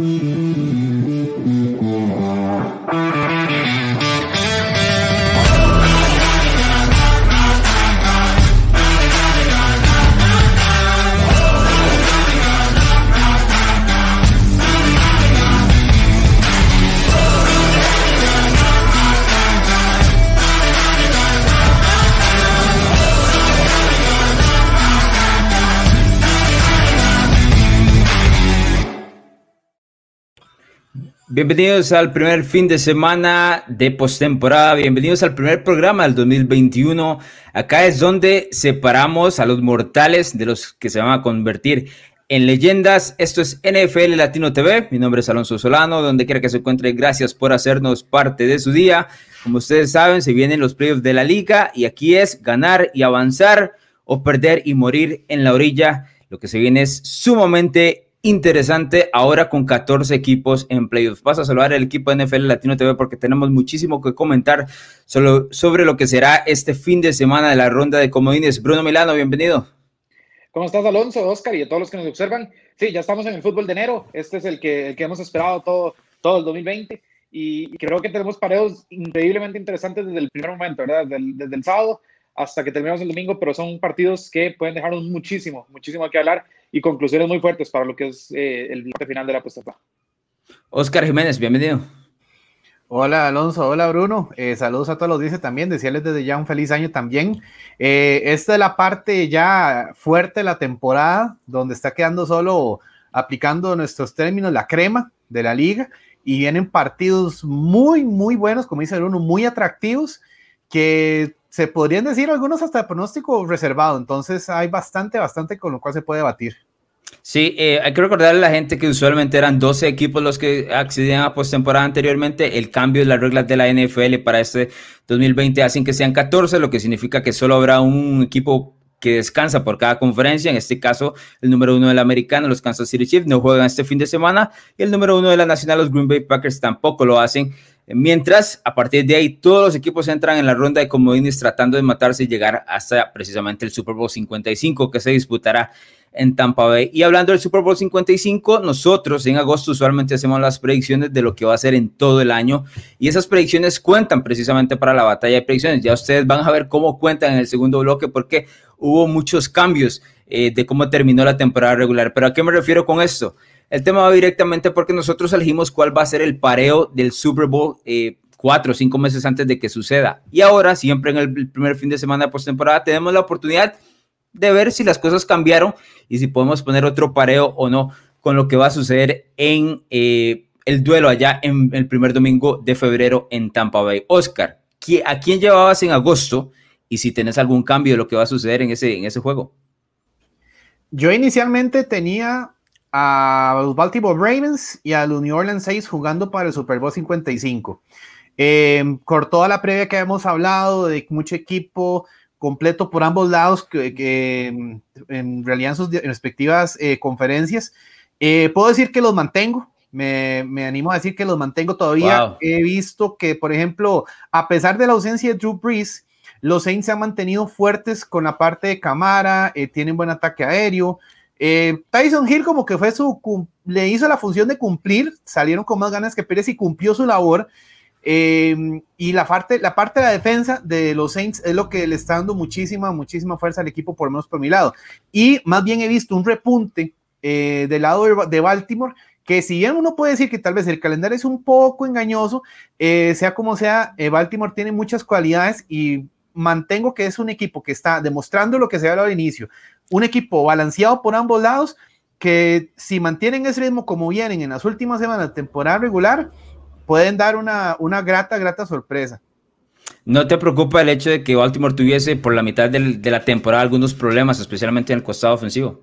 Mm-hmm. Bienvenidos al primer fin de semana de postemporada. Bienvenidos al primer programa del 2021. Acá es donde separamos a los mortales de los que se van a convertir en leyendas. Esto es NFL Latino TV. Mi nombre es Alonso Solano. Donde quiera que se encuentre, gracias por hacernos parte de su día. Como ustedes saben, se vienen los playoffs de la liga y aquí es ganar y avanzar o perder y morir en la orilla. Lo que se viene es sumamente interesante ahora con 14 equipos en playoffs. Paso a saludar al equipo de NFL Latino TV porque tenemos muchísimo que comentar solo sobre lo que será este fin de semana de la ronda de comodines. Bruno Milano, bienvenido. ¿Cómo estás, Alonso, Oscar y a todos los que nos observan? Sí, ya estamos en el fútbol de enero. Este es el que, que hemos esperado todo, todo el 2020 y creo que tenemos pareos increíblemente interesantes desde el primer momento, ¿verdad? Desde el, desde el sábado hasta que terminamos el domingo, pero son partidos que pueden dejarnos muchísimo, muchísimo que hablar y conclusiones muy fuertes para lo que es eh, el bloque final de la puesta. Oscar Jiménez, bienvenido. Hola Alonso, hola Bruno, eh, saludos a todos los dice también, desearles desde ya un feliz año también. Eh, esta es la parte ya fuerte de la temporada, donde está quedando solo aplicando nuestros términos la crema de la liga y vienen partidos muy, muy buenos, como dice Bruno, muy atractivos, que se podrían decir algunos hasta pronóstico reservado, entonces hay bastante, bastante con lo cual se puede debatir. Sí, eh, hay que recordarle a la gente que usualmente eran 12 equipos los que accedían a postemporada anteriormente. El cambio de las reglas de la NFL para este 2020 hacen que sean 14, lo que significa que solo habrá un equipo que descansa por cada conferencia. En este caso, el número uno de la americana, los Kansas City Chiefs, no juegan este fin de semana. Y el número uno de la nacional, los Green Bay Packers, tampoco lo hacen. Mientras, a partir de ahí, todos los equipos entran en la ronda de comodines tratando de matarse y llegar hasta precisamente el Super Bowl 55 que se disputará en Tampa Bay. Y hablando del Super Bowl 55, nosotros en agosto usualmente hacemos las predicciones de lo que va a ser en todo el año y esas predicciones cuentan precisamente para la batalla de predicciones. Ya ustedes van a ver cómo cuentan en el segundo bloque porque hubo muchos cambios eh, de cómo terminó la temporada regular. Pero ¿a qué me refiero con esto? El tema va directamente porque nosotros elegimos cuál va a ser el pareo del Super Bowl eh, cuatro o cinco meses antes de que suceda. Y ahora, siempre en el primer fin de semana de postemporada, tenemos la oportunidad de ver si las cosas cambiaron y si podemos poner otro pareo o no con lo que va a suceder en eh, el duelo allá en el primer domingo de febrero en Tampa Bay. Oscar, ¿a quién llevabas en agosto? Y si tenés algún cambio de lo que va a suceder en ese, en ese juego. Yo inicialmente tenía a los Baltimore Ravens y a los New Orleans Saints jugando para el Super Bowl 55. Eh, por toda la previa que hemos hablado de mucho equipo completo por ambos lados, que, mm, en realidad en sus respectivas eh, conferencias, eh, puedo decir que los mantengo. Me, me, animo a decir que los mantengo todavía. He visto que, por ejemplo, a pesar de la ausencia de Drew Brees, los Saints se han mantenido fuertes con la parte de cámara, tienen buen ataque aéreo. Eh, Tyson Hill como que fue su, le hizo la función de cumplir, salieron con más ganas que Pérez y cumplió su labor. Eh, y la parte, la parte de la defensa de los Saints es lo que le está dando muchísima, muchísima fuerza al equipo, por lo menos por mi lado. Y más bien he visto un repunte eh, del lado de, Baltimore, que si bien uno puede decir que tal vez el calendario es un poco engañoso, sea como sea, Baltimore tiene muchas cualidades y mantengo que es un equipo que está demostrando lo que se hablado al inicio, un equipo balanceado por ambos lados, que si mantienen ese ritmo como vienen en las últimas semanas de temporada regular, pueden dar una, una grata, grata sorpresa. ¿No te preocupa el hecho de que Baltimore tuviese por la mitad de la temporada algunos problemas, especialmente en el costado ofensivo?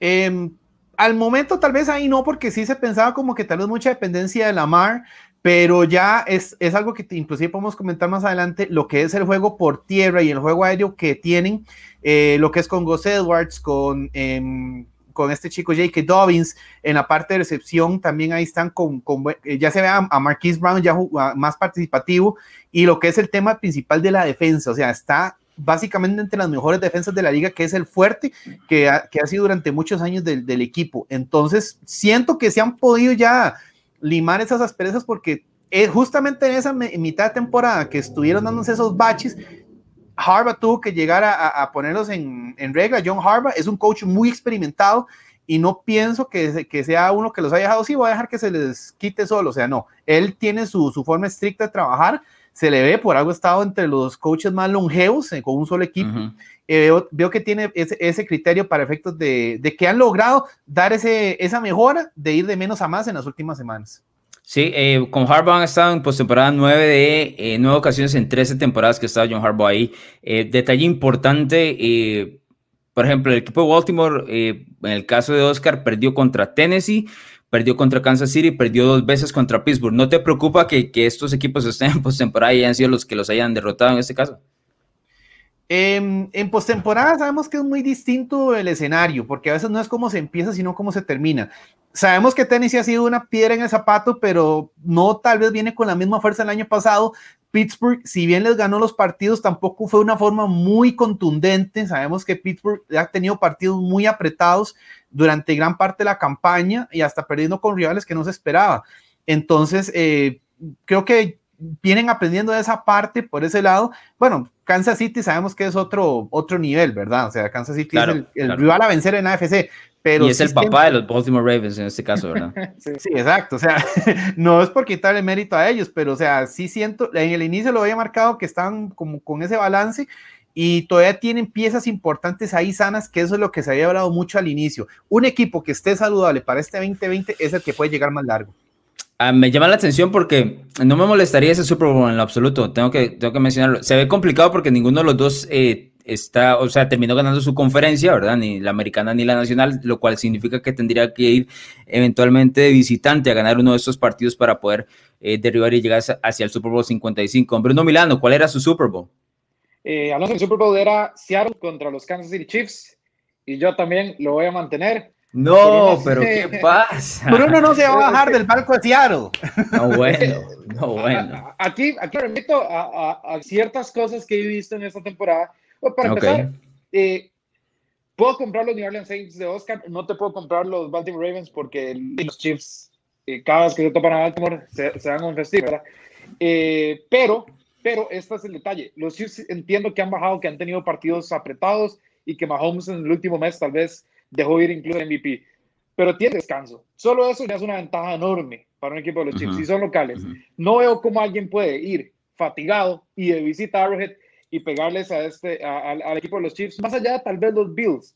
Em, al momento tal vez ahí no, porque sí se pensaba como que tal vez mucha dependencia de Lamar, pero ya es, es algo que inclusive podemos comentar más adelante, lo que es el juego por tierra y el juego aéreo que tienen, eh, lo que es con Gus Edwards, con, em, con este chico J.K. Dobbins, en la parte de recepción también ahí están con, con eh, ya se ve a, Marquise Brown ya más participativo, y lo que es el tema principal de la defensa, o sea, está básicamente entre las mejores defensas de la liga, que es el fuerte que ha, que ha sido durante muchos años del, equipo. Entonces, siento que se han podido ya limar esas asperezas porque justamente en esa mitad de temporada que estuvieron dándose esos baches, Harbaugh tuvo que llegar a, ponerlos en, en, regla. John Harbaugh es un coach muy experimentado y no pienso que, que, sea uno que los haya dejado, sí, voy a dejar que se les quite solo, o sea, no, él tiene su, su forma estricta de trabajar, se le ve, por algo ha estado entre los coaches más longevos eh, con un solo equipo. Uh -huh. eh, veo, veo, que tiene ese, ese, criterio para efectos de, de que han logrado dar ese, esa mejora de ir de menos a más en las últimas semanas. Sí, eh, con Harbaugh han estado en postemporada 9 de 9 ocasiones en 13 temporadas que ha estado John Harbaugh ahí. Detalle importante, por ejemplo, el equipo de Baltimore, en el caso de Oscar, perdió contra Tennessee, perdió contra Kansas City, perdió dos veces contra Pittsburgh. ¿No te preocupa que, que estos equipos estén en postemporada y hayan sido los que los hayan derrotado en este caso? Eh, en postemporada sabemos que es muy distinto el escenario, porque a veces no es cómo se empieza, sino cómo se termina. Sabemos que Tennessee ha sido una piedra en el zapato, pero no tal vez viene con la misma fuerza el año pasado. Pittsburgh, si bien les ganó los partidos, tampoco fue una forma muy contundente. Sabemos que Pittsburgh ha tenido partidos muy apretados durante gran parte de la campaña y hasta perdiendo con rivales que no se esperaba. Entonces, eh, creo que vienen aprendiendo de esa parte por ese lado. Bueno, Kansas City sabemos que es otro, otro nivel, ¿verdad? O sea, Kansas City claro, es el, el claro. rival a vencer en AFC. Pero y es sí el papá de los Baltimore Ravens en este caso, ¿verdad? sí. sí, exacto. O sea, no es por quitarle mérito a ellos, pero o sea, sí siento, en el inicio lo había marcado que están como con ese balance y todavía tienen piezas importantes ahí sanas, que eso es lo que se había hablado mucho al inicio. Un equipo que esté saludable para este 2020 es el que puede llegar más largo. Uh, me llama la atención porque no me molestaría ese Super Bowl en lo absoluto, tengo que, tengo que mencionarlo. Se ve complicado porque ninguno de los dos eh, está, o sea, terminó ganando su conferencia, ¿verdad? Ni la americana ni la nacional, lo cual significa que tendría que ir eventualmente visitante a ganar uno de estos partidos para poder eh, derribar y llegar hacia el Super Bowl 55. Bruno Milano, ¿cuál era su Super Bowl? Eh, Alonso, el Super Bowl era Seattle contra los Kansas City Chiefs y yo también lo voy a mantener. No, pero ¿qué pasa? Bruno no se va a bajar del palco de Seattle. No, bueno, no, bueno. Aquí, aquí remito a, a, a ciertas cosas que he visto en esta temporada. Para empezar, okay. eh, puedo comprar los New Orleans Saints de Oscar, no te puedo comprar los Baltimore Ravens porque los Chiefs, eh, cada vez que se topan a Baltimore, se, se dan un festivo, ¿verdad? Eh, pero, pero este es el detalle. Los Chiefs entiendo que han bajado, que han tenido partidos apretados y que Mahomes en el último mes tal vez dejó ir incluso el MVP. Pero tiene descanso. Solo eso ya es una ventaja enorme para un equipo de los uh -huh. Chiefs. Si son locales, uh -huh. no veo cómo alguien puede ir fatigado y de visita a Arrowhead y pegarles a este, a, a, al equipo de los Chiefs, más allá tal vez los Bills.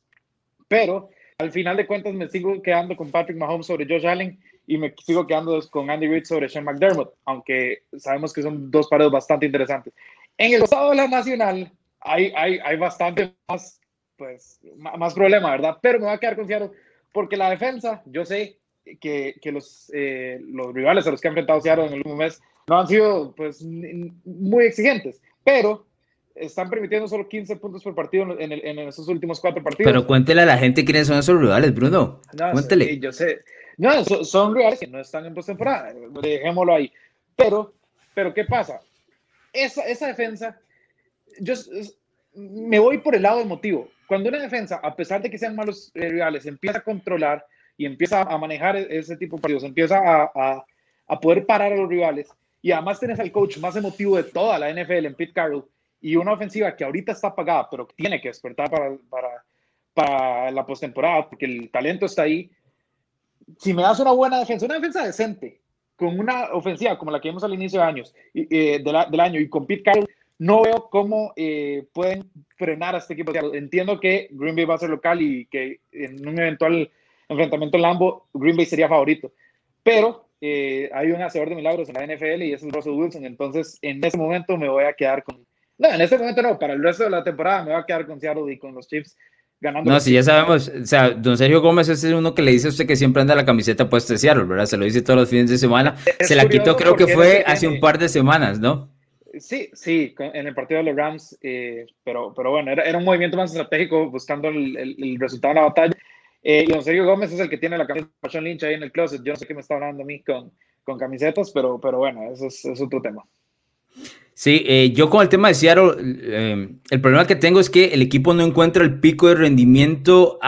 Pero al final de cuentas me sigo quedando con Patrick Mahomes sobre Josh Allen y me sigo quedando con Andy Reid sobre Sean McDermott, aunque sabemos que son dos paredes bastante interesantes. En el estado de la nacional hay, hay, hay bastante más pues más problema, ¿verdad? Pero me va a quedar con Seattle porque la defensa, yo sé que, que los, eh, los rivales a los que ha enfrentado Seattle en el último mes no han sido pues muy exigentes, pero están permitiendo solo 15 puntos por partido en, el, en esos últimos cuatro partidos. Pero cuéntele a la gente quiénes son esos rivales, Bruno. No, cuéntele. Sí, yo sé. No, son, son rivales que no están en postemporada, dejémoslo ahí. Pero, pero ¿qué pasa? Esa, esa defensa, yo me voy por el lado emotivo cuando una defensa, a pesar de que sean malos eh, rivales, empieza a controlar y empieza a manejar ese tipo de partidos, empieza a, poder parar a los rivales, y además tienes al coach más emotivo de toda la NFL en Pete Carroll, y una ofensiva que ahorita está apagada, pero tiene que despertar para, la postemporada, porque el talento está ahí. Si me das una buena defensa, una defensa decente, con una ofensiva como la que vimos al inicio de años, eh, del año, y con Pete Carroll, no veo cómo eh, pueden frenar a este equipo. Entiendo que Green Bay va a ser local y que en un eventual enfrentamiento en Lambo, Green Bay sería favorito. Pero eh, hay un hacedor de milagros en la NFL y es el Russell Wilson. Entonces, en ese momento me voy a quedar con. No, en este momento no, para el resto de la temporada me voy a quedar con Seattle y con los Chiefs ganando. No, si ya sabemos, o sea, don Sergio Gómez es uno que le dice a usted que siempre anda la camiseta puesta de Seattle, ¿verdad? Se lo dice todos los fines de semana. Es Se la quitó, creo que fue hace un par de semanas, ¿no? Sí, sí, en el partido de los Rams, eh, pero, pero bueno, era, era, un movimiento más estratégico buscando el, el, el resultado de la batalla. Eh, y don Sergio Gómez es el que tiene la camiseta de Sean Lynch ahí en el closet. Yo no sé qué me está hablando a mí con, con camisetas, pero, pero bueno, eso es, es otro tema. Sí, eh, yo con el tema de Seattle, eh, el problema que tengo es que el equipo no encuentra el pico de rendimiento,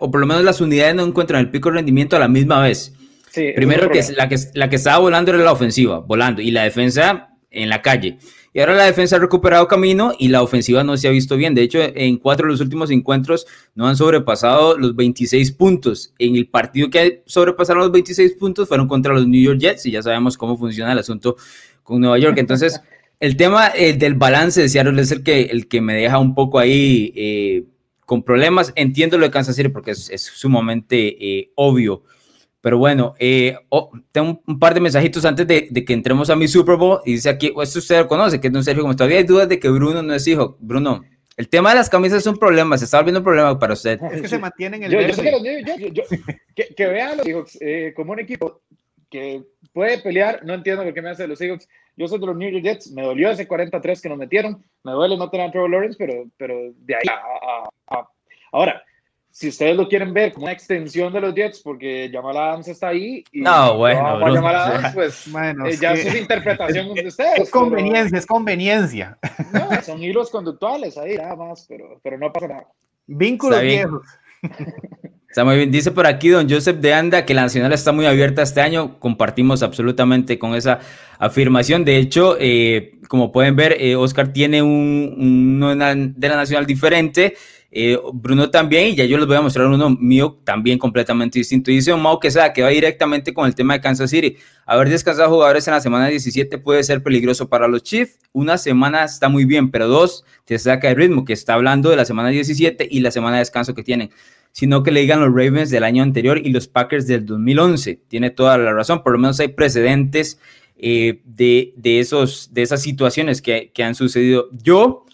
o por lo menos las unidades no encuentran el pico de rendimiento a la misma vez. Primero que la, que la que estaba volando era la ofensiva, volando, y la defensa en la calle. Y ahora la defensa ha recuperado camino y la ofensiva no se ha visto bien. De hecho, en cuatro de los últimos encuentros no han sobrepasado los 26 puntos. En el partido que sobrepasaron los 26 puntos fueron contra los New York Jets y ya sabemos cómo funciona el asunto con Nueva York. Entonces, el tema eh, del balance de Seattle es el que, el que me deja un poco ahí eh, con problemas. Entiendo lo de Kansas City porque es, sumamente eh, obvio. Pero bueno, oh, tengo un, par de mensajitos antes de, que entremos a mi Super Bowl. Y dice aquí, esto usted lo conoce, que es un Sergio, como todavía hay dudas de que Bruno no es hijo. Bruno, el tema de las camisas es un problema, se está volviendo un problema para usted. Es que se mantienen el yo, que, que, vean los Seahawks como un equipo que puede pelear, no entiendo por qué me hace los Seahawks yo soy de los New York Jets, me dolió ese 43 que nos metieron, me duele no tener a Trevor Lawrence, pero, pero de ahí a, Ahora, si ustedes lo quieren ver como una extensión de los Jets, porque Jamal Adams está ahí y no, bueno, no Jamal Adams, pues bueno, eh, ya es interpretación de ustedes. Es conveniencia, es conveniencia. No, son hilos conductuales ahí nada más, pero, pero no pasa nada. Vínculos viejos. Está muy bien. Dice por aquí don Joseph de Anda que la Nacional está muy abierta este año. Compartimos absolutamente con esa afirmación. De hecho, eh, como pueden ver, eh, Oscar tiene un, de la Nacional diferente. Eh, Bruno también, y ya yo les voy a mostrar uno mío también completamente distinto. Dice un Mau que sea que va directamente con el tema de Kansas City. Haber descansado jugadores en la semana 17 puede ser peligroso para los Chiefs. Una semana está muy bien, pero dos te saca el ritmo, que está hablando de la semana 17 y la semana de descanso que tienen sino que le digan los Ravens del año anterior y los Packers del 2011. Tiene toda la razón, por lo menos hay precedentes eh, de, esos, de esas situaciones que, han sucedido. Yo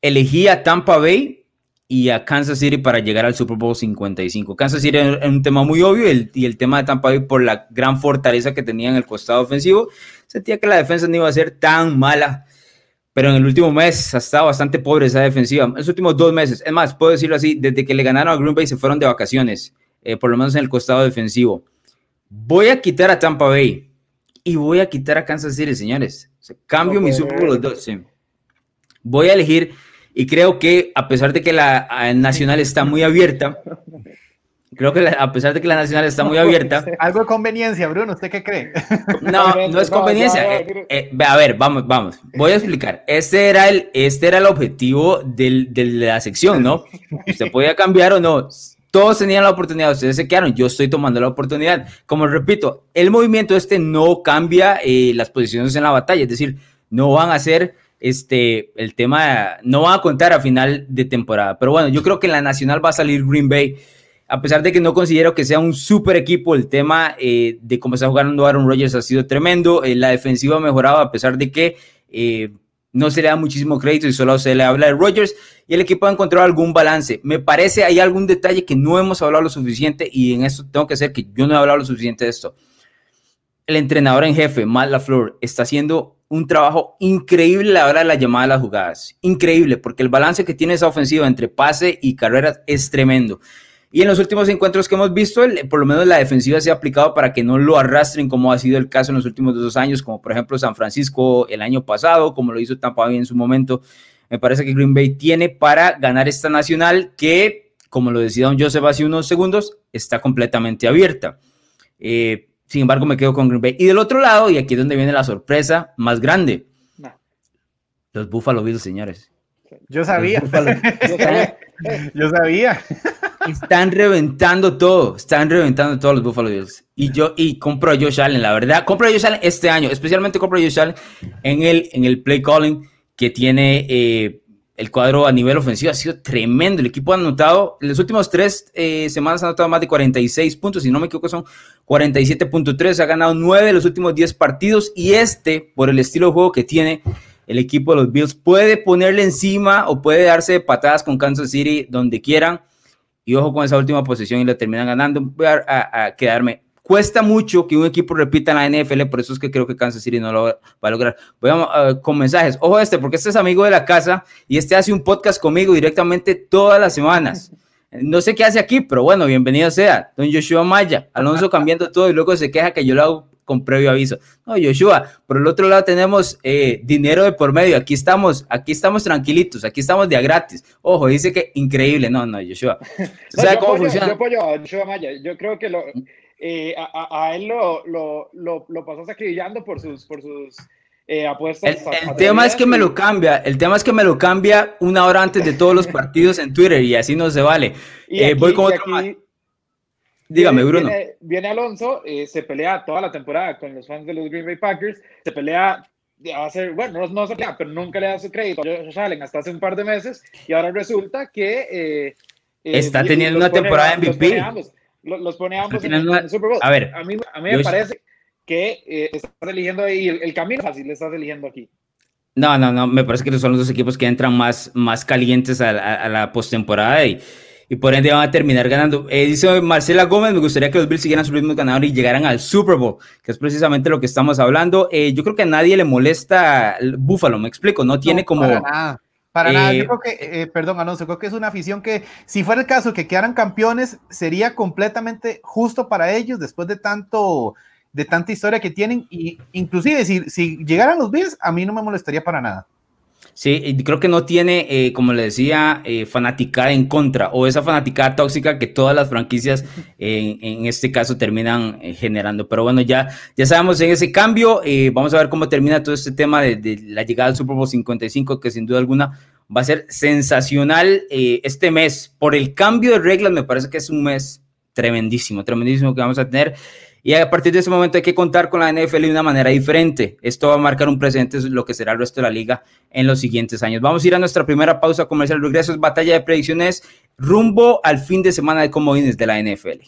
elegí a Tampa Bay y a Kansas City para llegar al Super Bowl 55. Kansas City es un tema muy obvio y el tema de Tampa Bay por la gran fortaleza que tenía en el costado ofensivo. Sentía que la defensa no iba a ser tan mala pero en el último mes ha estado bastante pobre esa defensiva. En los últimos dos meses, es más, puedo decirlo así, desde que le ganaron a Green Bay se fueron de vacaciones, eh, por lo menos en el costado defensivo. Voy a quitar a Tampa Bay y voy a quitar a Kansas City, señores. cambio mi Super Bowl los dos. Voy a elegir y creo que a pesar de que la nacional está muy abierta, Creo que a pesar de que la nacional está muy abierta. Algo de conveniencia, Bruno, ¿usted qué cree? No, no es conveniencia. Eh, eh, a ver, vamos, vamos. Voy a explicar. Este era el, este era el objetivo del, de la sección, ¿no? Usted podía cambiar o no. Todos tenían la oportunidad, ustedes se quedaron, yo estoy tomando la oportunidad. Como repito, el movimiento este no cambia eh, las posiciones en la batalla, es decir, no van a ser este, el tema, no van a contar a final de temporada. Pero bueno, yo creo que en la nacional va a salir Green Bay a pesar de que no considero que sea un super equipo, el tema eh, de cómo está jugando Aaron Rodgers ha sido tremendo. Eh, la defensiva ha mejorado a pesar de que eh, no se le da muchísimo crédito y solo se le habla de Rodgers y el equipo ha encontrado algún balance. Me parece hay algún detalle que no hemos hablado lo suficiente y en esto tengo que ser que yo no he hablado lo suficiente de esto. El entrenador en jefe, Matt LaFleur, está haciendo un trabajo increíble a la hora de la llamada de las jugadas. Increíble, porque el balance que tiene esa ofensiva entre pase y carreras es tremendo. Y en los últimos encuentros que hemos visto, por lo menos la defensiva se ha aplicado para que no lo arrastren, como ha sido el caso en los últimos dos años, como por ejemplo San Francisco el año pasado, como lo hizo Tampa en su momento. Me parece que Green Bay tiene para ganar esta nacional que, como lo decía don Joseph hace unos segundos, está completamente abierta. Eh, sin embargo, me quedo con Green Bay. Y del otro lado, y aquí es donde viene la sorpresa más grande, los Buffalo Bills, señores. Yo sabía. Yo sabía. Están reventando todo, están reventando todos los Buffalo Bills. Y yo, y compro a Josh Allen, la verdad, compro a Josh Allen este año, especialmente compro a Josh Allen en el, en el play calling que tiene eh, el cuadro a nivel ofensivo. Ha sido tremendo. El equipo ha anotado, en las últimas tres eh, semanas ha anotado más de 46 puntos, si no me equivoco son 47.3. Ha ganado 9 de los últimos 10 partidos y este, por el estilo de juego que tiene, el equipo de los Bills puede ponerle encima o puede darse patadas con Kansas City donde quieran y ojo con esa última posición y la terminan ganando. Voy a, quedarme. Cuesta mucho que un equipo repita en la NFL, por eso es que creo que Kansas City no lo va a lograr. Voy a, con mensajes. Ojo este, porque este es amigo de la casa y este hace un podcast conmigo directamente todas las semanas. No sé qué hace aquí, pero bueno, bienvenido sea. Don Joshua Maya, Alonso cambiando todo y luego se queja que yo lo hago con previo aviso. No, Joshua, por el otro lado tenemos eh, dinero de por medio. Aquí estamos, aquí estamos tranquilitos, aquí estamos de a gratis. Ojo, dice que increíble. No, no, Joshua. ¿Sabes cómo funciona? Yo apoyo a Joshua Maya. Yo creo que lo, eh, a, a, él lo, lo, lo, lo pasó sacrillando por sus, por sus eh, apuestas. El, tema es que me lo cambia, el tema es que me lo cambia una hora antes de todos los partidos en Twitter y así no se vale. Eh, voy con otro Dígame, Bruno. Viene, Alonso, eh, se pelea toda la temporada con los fans de los Green Bay Packers, se pelea a bueno, no, se pelea, pero nunca le da su crédito a Josh Allen hasta hace un par de meses y ahora resulta que... Está teniendo una temporada MVP. Los pone ambos, en, el Super Bowl. A ver, a mí, a mí me parece que eh, estás eligiendo ahí el, camino fácil, le estás eligiendo aquí. No, no, no, me parece que son los dos equipos que entran más, más calientes a, la postemporada y, y por ende van a terminar ganando. Eh, dice Marcela Gómez, me gustaría que los Bills siguieran su ritmo ganador y llegaran al Super Bowl, que es precisamente lo que estamos hablando. Eh, yo creo que a nadie le molesta el Búfalo, me explico, no tiene como... Para nada. Para nada, yo creo que, perdón, Alonso, creo que es una afición que, si fuera el caso que quedaran campeones, sería completamente justo para ellos después de tanto de tanta historia que tienen y inclusive si, si llegaran los Bills, a mí no me molestaría para nada. Sí, creo que no tiene, eh, como le decía, eh, fanaticada en contra o esa fanaticada tóxica que todas las franquicias en este caso terminan eh, generando. Pero bueno, ya, ya sabemos en ese cambio. vamos a ver cómo termina todo este tema de, la llegada al Super Bowl 55, que sin duda alguna va a ser sensacional este mes. Por el cambio de reglas, me parece que es un mes tremendísimo, tremendísimo que vamos a tener. Y a partir de ese momento hay que contar con la NFL de una manera diferente. Esto va a marcar un presente lo que será el resto de la liga en los siguientes años. Vamos a ir a nuestra primera pausa comercial. Regreso es batalla de predicciones rumbo al fin de semana de comodines de la NFL.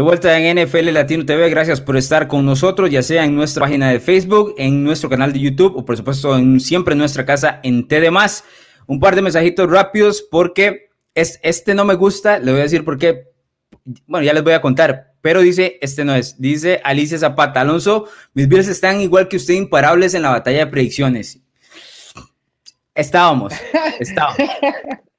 De vuelta en NFL Latino TV, gracias por estar con nosotros, ya sea en nuestra página de Facebook, en nuestro canal de YouTube o por supuesto en, siempre en nuestra casa en TD+. Un par de mensajitos rápidos porque es, este no me gusta, le voy a decir por qué, bueno, ya les voy a contar, pero dice, este no es, dice Alicia Zapata, Alonso, mis Bills están igual que usted imparables en la batalla de predicciones. Estábamos, estábamos.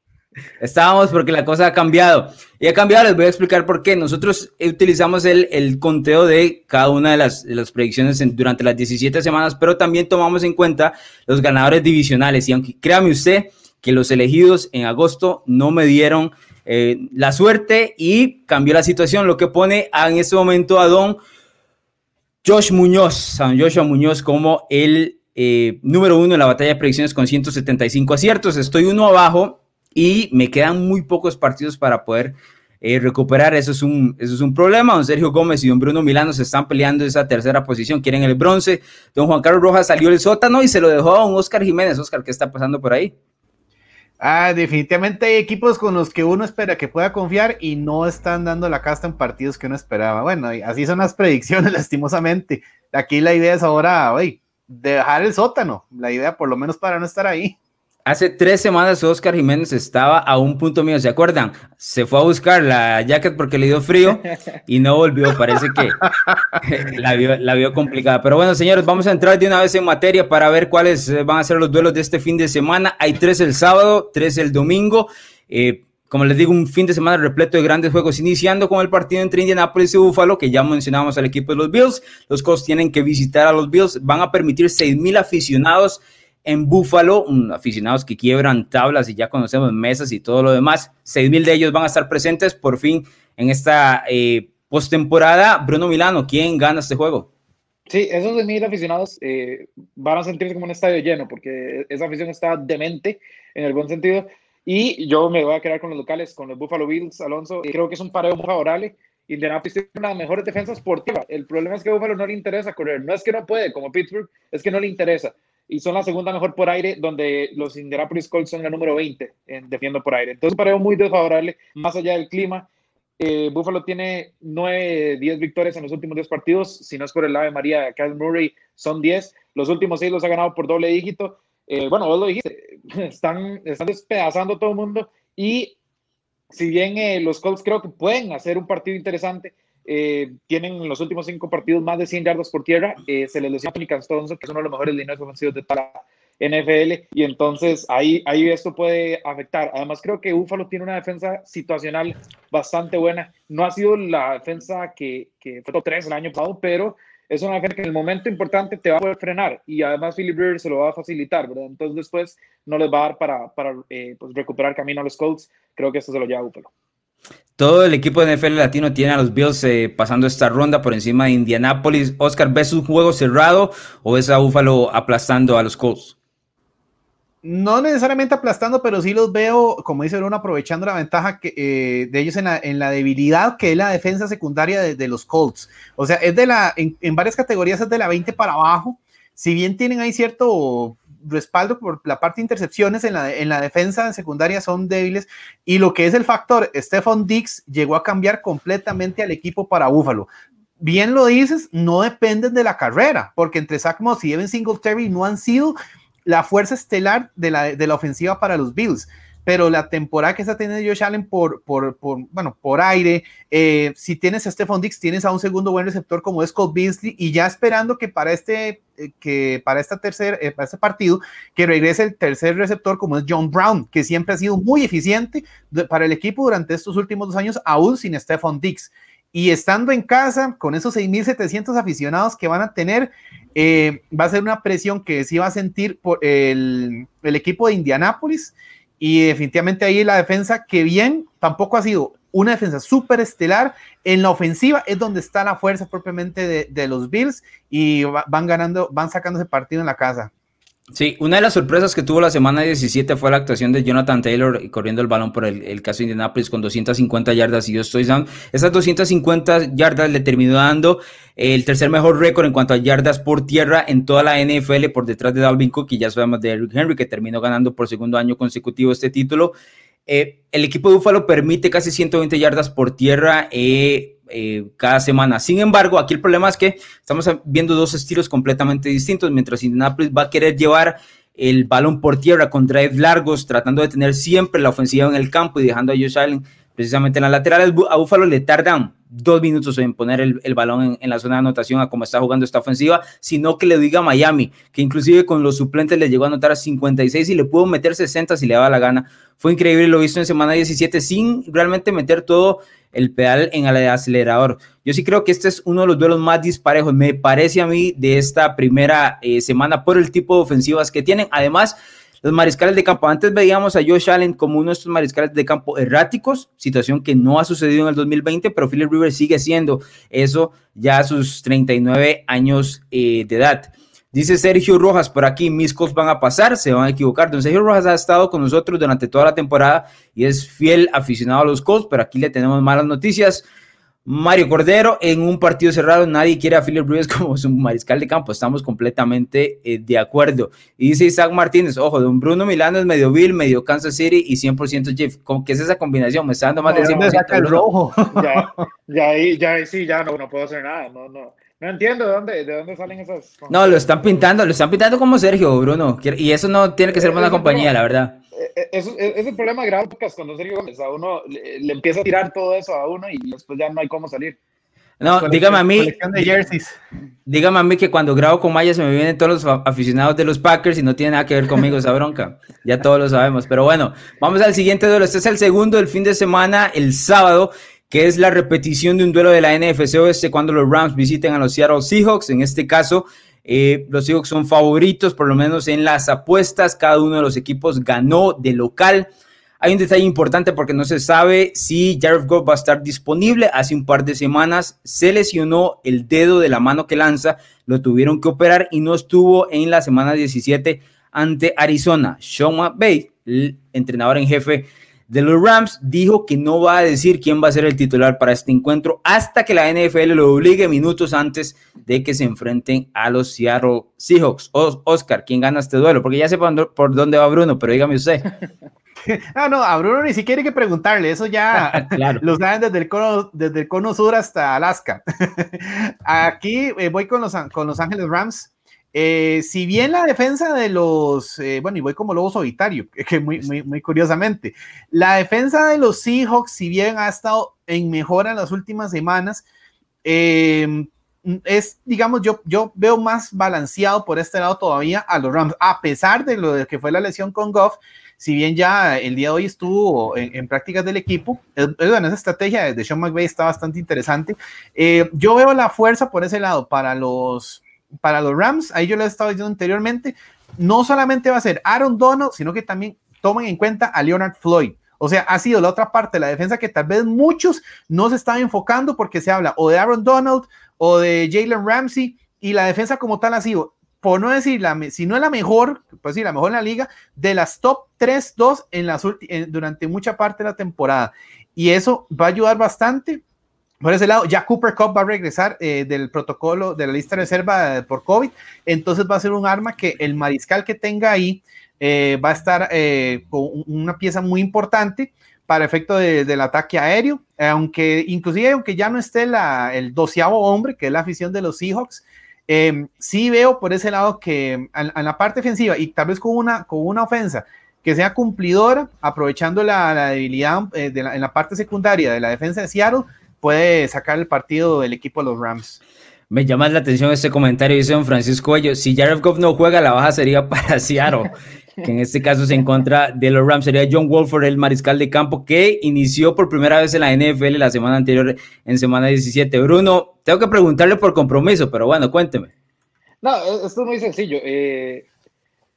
Estábamos porque la cosa ha cambiado. Y ha cambiado, les voy a explicar por qué. Nosotros utilizamos el, conteo de cada una de las, de las predicciones durante las 17 semanas, pero también tomamos en cuenta los ganadores divisionales. Y aunque créame usted que los elegidos en agosto no me dieron eh, la suerte y cambió la situación, lo que pone en este momento a don Josh Muñoz, San Joshua Muñoz como el eh, número uno en la batalla de predicciones con 175 aciertos. Estoy uno abajo y me quedan muy pocos partidos para poder eh, recuperar. Eso es, un, eso es un problema. Don Sergio Gómez y don Bruno Milano se están peleando esa tercera posición, quieren el bronce. Don Juan Carlos Rojas salió del sótano y se lo dejó a don Oscar Jiménez. Oscar, ¿qué está pasando por ahí? Ah, definitivamente hay equipos con los que uno espera que pueda confiar y no están dando la casta en partidos que uno esperaba. Bueno, así son las predicciones, lastimosamente. Aquí la idea es ahora, oye, dejar el sótano. La idea, por lo menos, para no estar ahí. Hace tres semanas Oscar Jiménez estaba a un punto mío, ¿se acuerdan? Se fue a buscar la jacket porque le dio frío y no volvió, parece que la vio, la vio complicada. Pero bueno, señores, vamos a entrar de una vez en materia para ver cuáles eh, van a ser los duelos de este fin de semana. Hay tres el sábado, tres el domingo. Eh, como les digo, un fin de semana repleto de grandes juegos, iniciando con el partido entre Indianapolis y Buffalo, que ya mencionamos al equipo de los Bills. Los Colts tienen que visitar a los Bills, van a permitir 6 mil aficionados en Búfalo, aficionados que quiebran tablas y ya conocemos mesas y todo lo demás. Seis mil de ellos van a estar presentes por fin en esta eh, postemporada. Bruno Milano, ¿quién gana este juego? Sí, esos seis mil aficionados eh, van a sentirse como un estadio lleno porque esa afición está demente en el buen sentido. Y yo me voy a quedar con los locales, con los Buffalo Bills, Alonso. Creo que es un pareo muy favorable. Indianapolis tiene una de las mejores defensas por tierra. El problema es que a Buffalo no le interesa correr. No es que no puede, como Pittsburgh, es que no le interesa. Y son la segunda mejor por aire, donde los Indianapolis Colts son la número 20 en defiendo por aire. Entonces, pareo muy desfavorable, más allá del clima. Eh, Buffalo tiene 9, 10 victorias en los últimos 10 partidos. Si no es por el ave María Kyle Murray, son 10. Los últimos 6 los ha ganado por doble dígito. Eh, bueno, vos lo dijiste, están, están despedazando todo el mundo. Y si bien eh, los Colts creo que pueden hacer un partido interesante, eh, tienen en los últimos cinco partidos más de 100 yardas por tierra, eh, se les lesiona Tony Castonzo, que es uno de los mejores líneas ofensivos de toda la NFL, y entonces ahí, ahí esto puede afectar. Además, creo que Búfalo tiene una defensa situacional bastante buena. No ha sido la defensa que, que fue top 3 el año pasado, pero es una defensa que en el momento importante te va a poder frenar y además Philip Rivers se lo va a facilitar, ¿verdad? Entonces después no les va a dar para, para eh, pues, recuperar camino a los Colts. Creo que esto se lo lleva Búfalo. Todo el equipo de NFL latino tiene a los Bills eh, pasando esta ronda por encima de Indianapolis. Oscar, ¿ves un juego cerrado o ves a Búfalo aplastando a los Colts? no necesariamente aplastando, pero sí los veo, como dice Bruno, aprovechando la ventaja que, eh, de ellos en la, en la, debilidad que es la defensa secundaria de, de los Colts. O sea, es de la, en, en, varias categorías es de la 20 para abajo. Si bien tienen ahí cierto respaldo por la parte de intercepciones en la, en la defensa en secundaria son débiles y lo que es el factor, Stephon Dix llegó a cambiar completamente al equipo para Búfalo bien lo dices, no dependen de la carrera, porque entre Zach Moss y Evan Singletary no han sido la fuerza estelar de la, de la ofensiva para los Bills. Pero la temporada que está teniendo Josh Allen por, por, por bueno, por aire, eh, si tienes a Stephon Dix, tienes a un segundo buen receptor como es Cole Beasley, y ya esperando que para este, eh, que para esta tercer, eh, para este partido, que regrese el tercer receptor como es John Brown, que siempre ha sido muy eficiente para el equipo durante estos últimos dos años, aún sin Stephon Dix. Y estando en casa, con esos 6.700 aficionados que van a tener, va a ser una presión que sí va a sentir por el, el equipo de Indianápolis. Y definitivamente ahí la defensa, que bien, tampoco ha sido una defensa súper estelar. En la ofensiva es donde está la fuerza propiamente de, de los Bills y van ganando, van sacando ese partido en la casa. Sí, una de las sorpresas que tuvo la semana 17 fue la actuación de Jonathan Taylor corriendo el balón por el, el caso de Indianapolis con 250 yardas y yo estoy dando. Esas 250 yardas le terminó dando el tercer mejor récord en cuanto a yardas por tierra en toda la NFL por detrás de Dalvin Cook y ya sabemos de Eric Henry que terminó ganando por segundo año consecutivo este título. Eh, el equipo de Buffalo permite casi 120 yardas por tierra. Eh, eh, cada semana. Sin embargo, aquí el problema es que estamos viendo dos estilos completamente distintos. Mientras Indianapolis va a querer llevar el balón por tierra con drive largos, tratando de tener siempre la ofensiva en el campo y dejando a Josh Allen precisamente en las laterales. A Buffalo le tardan dos minutos en poner el, balón en, en, la zona de anotación a cómo está jugando esta ofensiva, sino que le diga a Miami, que inclusive con los suplentes le llegó a anotar a 56 y le pudo meter 60 si le daba la gana. Fue increíble lo visto en semana 17 sin realmente meter todo el pedal en el acelerador. Yo sí creo que este es uno de los duelos más disparejos, me parece a mí, de esta primera eh, semana por el tipo de ofensivas que tienen. Además, los mariscales de campo, antes veíamos a Josh Allen como uno de estos mariscales de campo erráticos, situación que no ha sucedido en el 2020, pero Philip Rivers sigue siendo eso ya a sus 39 años eh, de edad. Dice Sergio Rojas por aquí, mis Colts van a pasar, se van a equivocar. Don Sergio Rojas ha estado con nosotros durante toda la temporada y es fiel aficionado a los Colts, pero aquí le tenemos malas noticias. Mario Cordero, en un partido cerrado, nadie quiere a Philip Rivers como su mariscal de campo. Estamos completamente eh, de acuerdo. Y dice Isaac Martínez, ojo, don Bruno Milano es medio Bill, medio Kansas City y 100% Jeff. ¿Qué es esa combinación? Me está dando más no, de 100%. el rojo. Ya, ya, ya, sí, ya no, no puedo hacer nada. No, no. No entiendo de dónde, de dónde salen esas. No, lo están pintando, lo están pintando como Sergio, Bruno. Y eso no tiene que ser buena compañía, la verdad. Es, es, es, el problema grave cuando Sergio Gómez a uno le, le, empieza a tirar todo eso a uno y después ya no hay cómo salir. No, dígame a mí. Dígame a mí que cuando grabo con Maya se me vienen todos los aficionados de los Packers y no tiene nada que ver conmigo esa bronca. Ya todos lo sabemos. Pero bueno, vamos al siguiente duelo. Este es el segundo del fin de semana, el sábado que es la repetición de un duelo de la NFC Oeste cuando los Rams visiten a los Seattle Seahawks. En este caso, eh, los Seahawks son favoritos, por lo menos en las apuestas. Cada uno de los equipos ganó de local. Hay un detalle importante porque no se sabe si Jared Goff va a estar disponible. Hace un par de semanas se lesionó el dedo de la mano que lanza, lo tuvieron que operar y no estuvo en la semana 17 ante Arizona. Sean McVay, el entrenador en jefe de los Rams, dijo que no va a decir quién va a ser el titular para este encuentro hasta que la NFL lo obligue minutos antes de que se enfrenten a los Seattle Seahawks. Oscar, ¿quién gana este duelo? Porque ya sé por dónde va Bruno, pero dígame usted. No, no, a Bruno ni siquiera hay que preguntarle, eso ya lo saben desde el, cono, desde el cono sur hasta Alaska. Aquí eh, voy con los, con los Ángeles Rams. Eh, si bien la defensa de los, eh, bueno, y voy como lobo solitario, que muy, muy, curiosamente, la defensa de los Seahawks, si bien ha estado en mejora en las últimas semanas, em, es, digamos, yo, yo veo más balanceado por este lado todavía a los Rams, a pesar de lo que fue la lesión con Goff, si bien ya el día de hoy estuvo en, prácticas del equipo, bueno, esa estrategia de Sean McVay está bastante interesante. Eh, yo veo la fuerza por ese lado para los para los Rams, ahí yo les estaba diciendo anteriormente, no solamente va a ser Aaron Donald, sino que también tomen en cuenta a Leonard Floyd. O sea, ha sido la otra parte de la defensa que tal vez muchos no se están enfocando porque se habla o de Aaron Donald o de Jalen Ramsey y la defensa como tal ha sido, por no decir, la, si no es la mejor, pues sí, la mejor en la liga, de las top 3-2 en las durante mucha parte de la temporada. Y eso va a ayudar bastante por ese lado, ya Cooper Cup va a regresar eh, del protocolo de la lista de reserva por COVID, entonces va a ser un arma que el mariscal que tenga ahí eh, va a estar eh, con una pieza muy importante para efecto del ataque aéreo, aunque inclusive aunque ya no esté la, el doceavo hombre, que es la afición de los Seahawks, sí veo por ese lado que en, la parte defensiva y tal vez con una, con una ofensa que sea cumplidora, aprovechando la, debilidad en la parte secundaria de la defensa de Seattle, puede sacar el partido del equipo de los Rams. Me llama la atención este comentario, dice don Francisco Ello, si Jared Goff no juega, la baja sería para Seattle, que en este caso se encuentra de los Rams, sería John Wolford, el mariscal de campo, que inició por primera vez en la NFL la semana anterior, en semana 17. Bruno, tengo que preguntarle por compromiso, pero bueno, cuénteme. No, e-, esto es muy sencillo. Eh,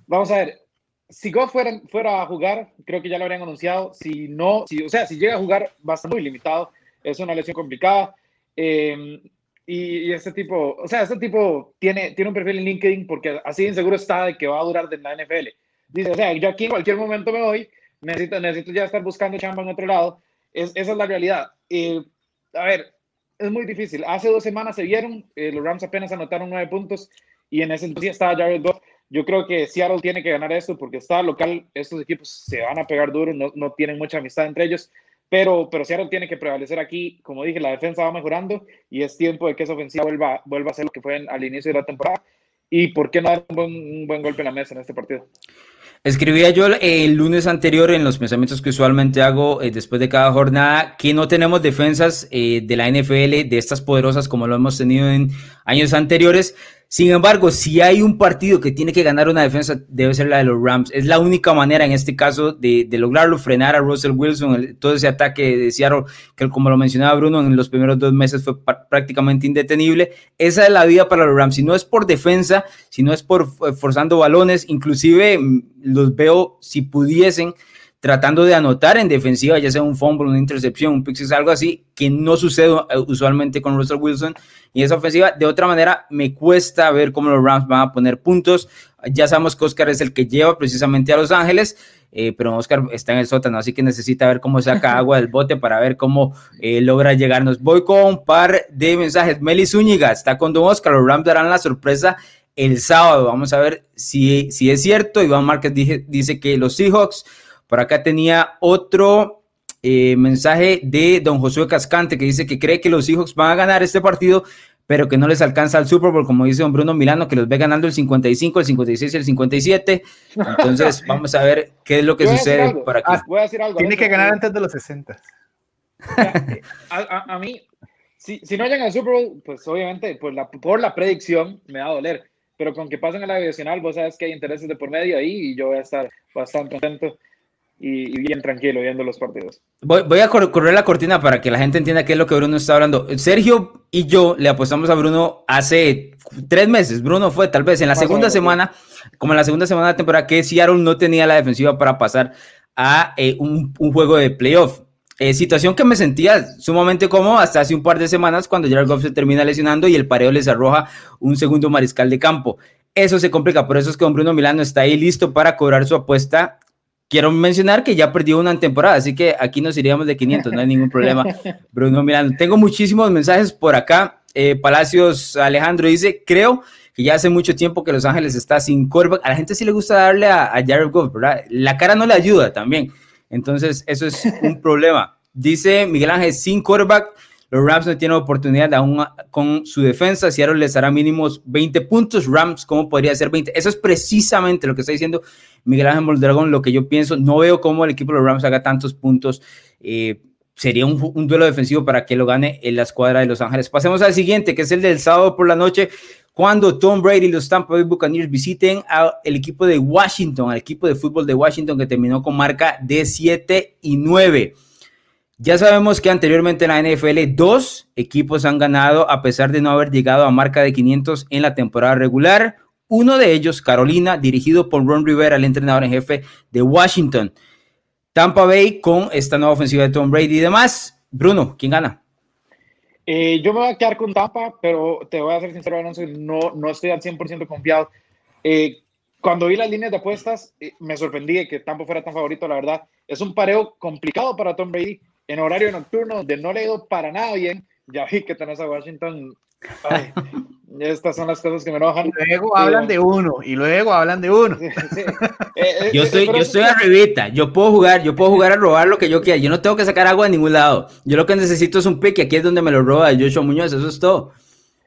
vamos a ver, si Goff fuera, fuera, a jugar, creo que ya lo habrían anunciado. Si no, si, o sea, si llega a jugar, va a estar muy limitado es una lesión complicada. Eh, y, este tipo, o sea, este tipo tiene, tiene un perfil en LinkedIn porque así inseguro está de que va a durar de la NFL. Dice, o sea, yo aquí en cualquier momento me voy, necesito, necesito ya estar buscando chamba en otro lado. Es, esa es la realidad. a ver, es muy difícil. Hace dos semanas se vieron, eh, los Rams apenas anotaron nueve puntos y en ese entonces estaba Jared Goff. Yo creo que Seattle tiene que ganar esto porque está local, estos equipos se van a pegar duro, no, no tienen mucha amistad entre ellos. Pero, pero Seattle tiene que prevalecer aquí. Como dije, la defensa va mejorando y es tiempo de que esa ofensiva vuelva, vuelva a ser lo que fue al inicio de la temporada. Y por qué no dar un buen, golpe en la mesa en este partido. Escribía yo el lunes anterior en los pensamientos que usualmente hago eh, después de cada jornada que no tenemos defensas eh, de la NFL de estas poderosas como lo hemos tenido en años anteriores. Sin embargo, si hay un partido que tiene que ganar una defensa, debe ser la de los Rams. Es la única manera en este caso de, lograrlo, frenar a Russell Wilson, todo ese ataque de Seattle, que como lo mencionaba Bruno, en los primeros dos meses fue prácticamente indetenible. Esa es la vida para los Rams. Si no es por defensa, si no es por forzando balones, inclusive mm, los veo si pudiesen tratando de anotar en defensiva, ya sea un fumble, una intercepción, un pixel, algo así, que no sucede eh, usualmente con Russell Wilson. Y esa ofensiva, de otra manera, me cuesta ver cómo los Rams van a poner puntos. Ya sabemos que Oscar es el que lleva precisamente a Los Ángeles, eh, pero Oscar está en el sótano, así que necesita ver cómo saca agua del bote para ver cómo eh, logra llegarnos. Voy con un par de mensajes. Meli Zúñiga está con Don Oscar, los Rams darán la sorpresa el sábado. Vamos a ver si, si es cierto. Iván Márquez dice que los Seahawks por acá tenía otro eh, mensaje de don Josué Cascante que dice que cree que los Seahawks van a ganar este partido, pero que no les alcanza al Super Bowl, como dice don Bruno Milano, que los ve ganando el 55, el 56 y el 57. Entonces, vamos a ver qué es lo que sucede por aquí. voy a decir algo. Tiene que ganar antes de los 60. A, mí, si, si, no llegan al Super Bowl, pues obviamente por la, por la predicción me va a doler. Pero con que pasen a la divisional, vos sabes que hay intereses de por medio ahí y yo voy a estar bastante contento y, bien tranquilo viendo los partidos. Voy, a correr la cortina para que la gente entienda qué es lo que Bruno está hablando. Sergio y yo le apostamos a Bruno hace tres meses. Bruno fue tal vez en la segunda semana, como en la segunda semana de temporada, que Seattle no tenía la defensiva para pasar a eh, un, juego de playoff. Eh, situación que me sentía sumamente cómodo hasta hace un par de semanas cuando Jared Goff se termina lesionando y el pareo les arroja un segundo mariscal de campo. Eso se complica, por eso es que don Bruno Milano está ahí listo para cobrar su apuesta quiero mencionar que ya perdió una temporada, así que aquí nos iríamos de 500, no hay ningún problema. Bruno Miranda, tengo muchísimos mensajes por acá. Eh, Palacios Alejandro dice, creo que ya hace mucho tiempo que Los Ángeles está sin quarterback. A la gente sí le gusta darle a, a Jared Goff, ¿verdad? La cara no le ayuda también. Entonces, eso es un problema. Dice Miguel Ángel, sin quarterback, los Rams no tienen oportunidad aún con su defensa. Seattle les hará mínimos 20 puntos. Rams, ¿cómo podría ser 20? Eso es precisamente lo que está diciendo Miguel Ángel Moldragón, lo que yo pienso. No veo cómo el equipo de los Rams haga tantos puntos. Eh, sería un, duelo defensivo para que lo gane en la escuadra de Los Ángeles. Pasemos al siguiente, que es el del sábado por la noche, cuando Tom Brady y los Tampa Bay Buccaneers visiten al equipo de Washington, al equipo de fútbol de Washington que terminó con marca de 7 y 9. Ya sabemos que anteriormente en la NFL dos equipos han ganado a pesar de no haber llegado a marca de 500 en la temporada regular. Uno de ellos, Carolina, dirigido por Ron Rivera, el entrenador en jefe de Washington. Tampa Bay con esta nueva ofensiva de Tom Brady y demás. Bruno, ¿quién gana? Eh, yo me voy a quedar con Tampa, pero te voy a ser sincero, no, no estoy al 100% confiado. Eh, cuando vi las líneas de apuestas, eh, me sorprendí de que Tampa fuera tan favorito, la verdad. Es un pareo complicado para Tom Brady en horario nocturno, donde no le he ido para nada bien. Ya vi que tenés a Washington. Ay, estas son las cosas que me enojan. Y luego hablan de uno, y luego hablan de uno. Sí, sí. Eh, yo estoy, yo estoy arribita, yo puedo jugar, yo puedo jugar a robar lo que yo quiera. Yo no tengo que sacar agua de ningún lado. Yo lo que necesito es un pick, aquí es donde me lo roba Joshua Muñoz, eso es todo.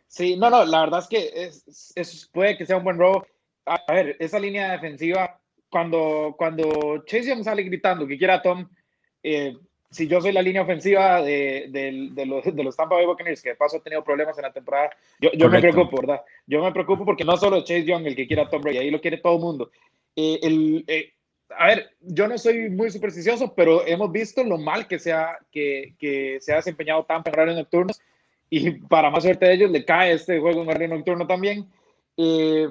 Sí, no, no, la verdad es que es, es, puede que sea un buen robo. A ver, esa línea defensiva, cuando, cuando Chase Young sale gritando que quiera a Tom, eh, si yo soy la línea ofensiva de, de, de, los, de los Tampa Bay Buccaneers, que de paso ha tenido problemas en la temporada, yo, yo me preocupo, ¿verdad? Yo me preocupo porque no solo Chase Young el que quiera a Tom Brady, ahí lo quiere todo el mundo. Eh, el, eh, a ver, yo no soy muy supersticioso, pero hemos visto lo mal que se ha, que, que se ha desempeñado Tampa en horarios nocturnos y para más suerte de ellos le cae este juego en horario nocturno también. Eh,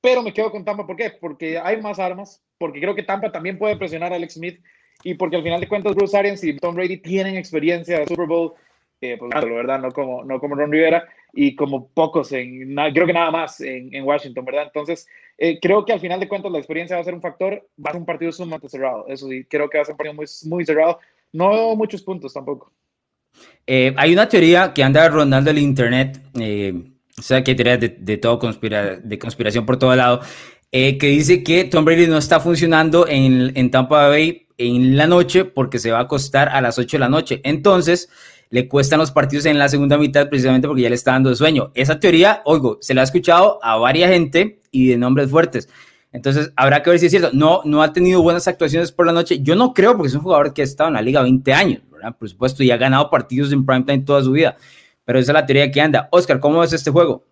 pero me quedo con Tampa, ¿por qué? Porque hay más armas, porque creo que Tampa también puede presionar a Alex Smith y porque al final de cuentas Bruce Arians y Tom Brady tienen experiencia de Super Bowl, eh, pues ¿verdad? No como, no como Ron Rivera y como pocos, en, creo que nada más en, en Washington, ¿verdad? Entonces, eh, creo que al final de cuentas la experiencia va a ser un factor, va a ser un partido sumamente cerrado, eso sí, creo que va a ser un partido muy, muy cerrado, no muchos puntos tampoco. Eh, hay una teoría que anda rondando el internet, eh, o sea, que teoría de, de, todo conspira, de conspiración por todo lado, que dice que Tom Brady no está funcionando en, en Tampa Bay en la noche porque se va a acostar a las 8 de la noche. Entonces, le cuestan los partidos en la segunda mitad precisamente porque ya le está dando sueño. Esa teoría, oigo, se la ha escuchado a varias gente y de nombres fuertes. Entonces, habrá que ver si es cierto. No, no ha tenido buenas actuaciones por la noche. Yo no creo porque es un jugador que ha estado en la liga 20 años, ¿verdad? Por supuesto, y ha ganado partidos en primetime toda su vida. Pero esa es la teoría que anda. Oscar, ¿cómo ves este juego?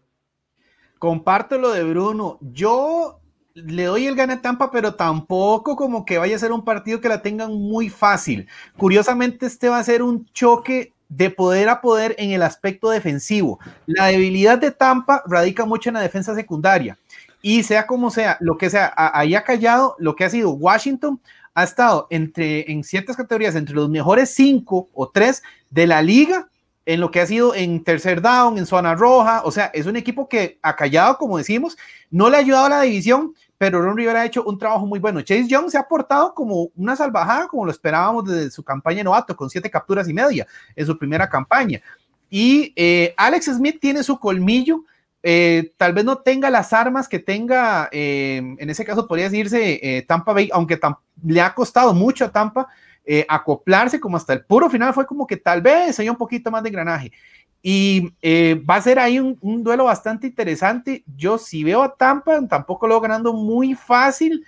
Comparto lo de Bruno. Yo le doy el gane a Tampa, pero tampoco como que vaya a ser un partido que la tengan muy fácil. Curiosamente, este va a ser un choque de poder a poder en el aspecto defensivo. La debilidad de Tampa radica mucho en la defensa secundaria. Y sea como sea, lo que sea, ahí ha callado lo que ha sido Washington, ha estado entre, en ciertas categorías, entre los mejores cinco o tres de la liga en lo que ha sido en tercer down, en zona roja, o sea, es un equipo que ha callado, como decimos, no le ha ayudado a la división, pero Ron Rivera ha hecho un trabajo muy bueno. Chase Young se ha portado como una salvajada, como lo esperábamos desde su campaña novato, con siete capturas y media en su primera campaña. Y eh, Alex Smith tiene su colmillo, eh, tal vez no tenga las armas que tenga, eh, en ese caso podría decirse eh, Tampa Bay, aunque le ha costado mucho a Tampa eh, acoplarse como hasta el puro final, fue como que tal vez haya un poquito más de engranaje. Y eh, va a ser ahí un, duelo bastante interesante. Yo si veo a Tampa, tampoco lo ganando muy fácil.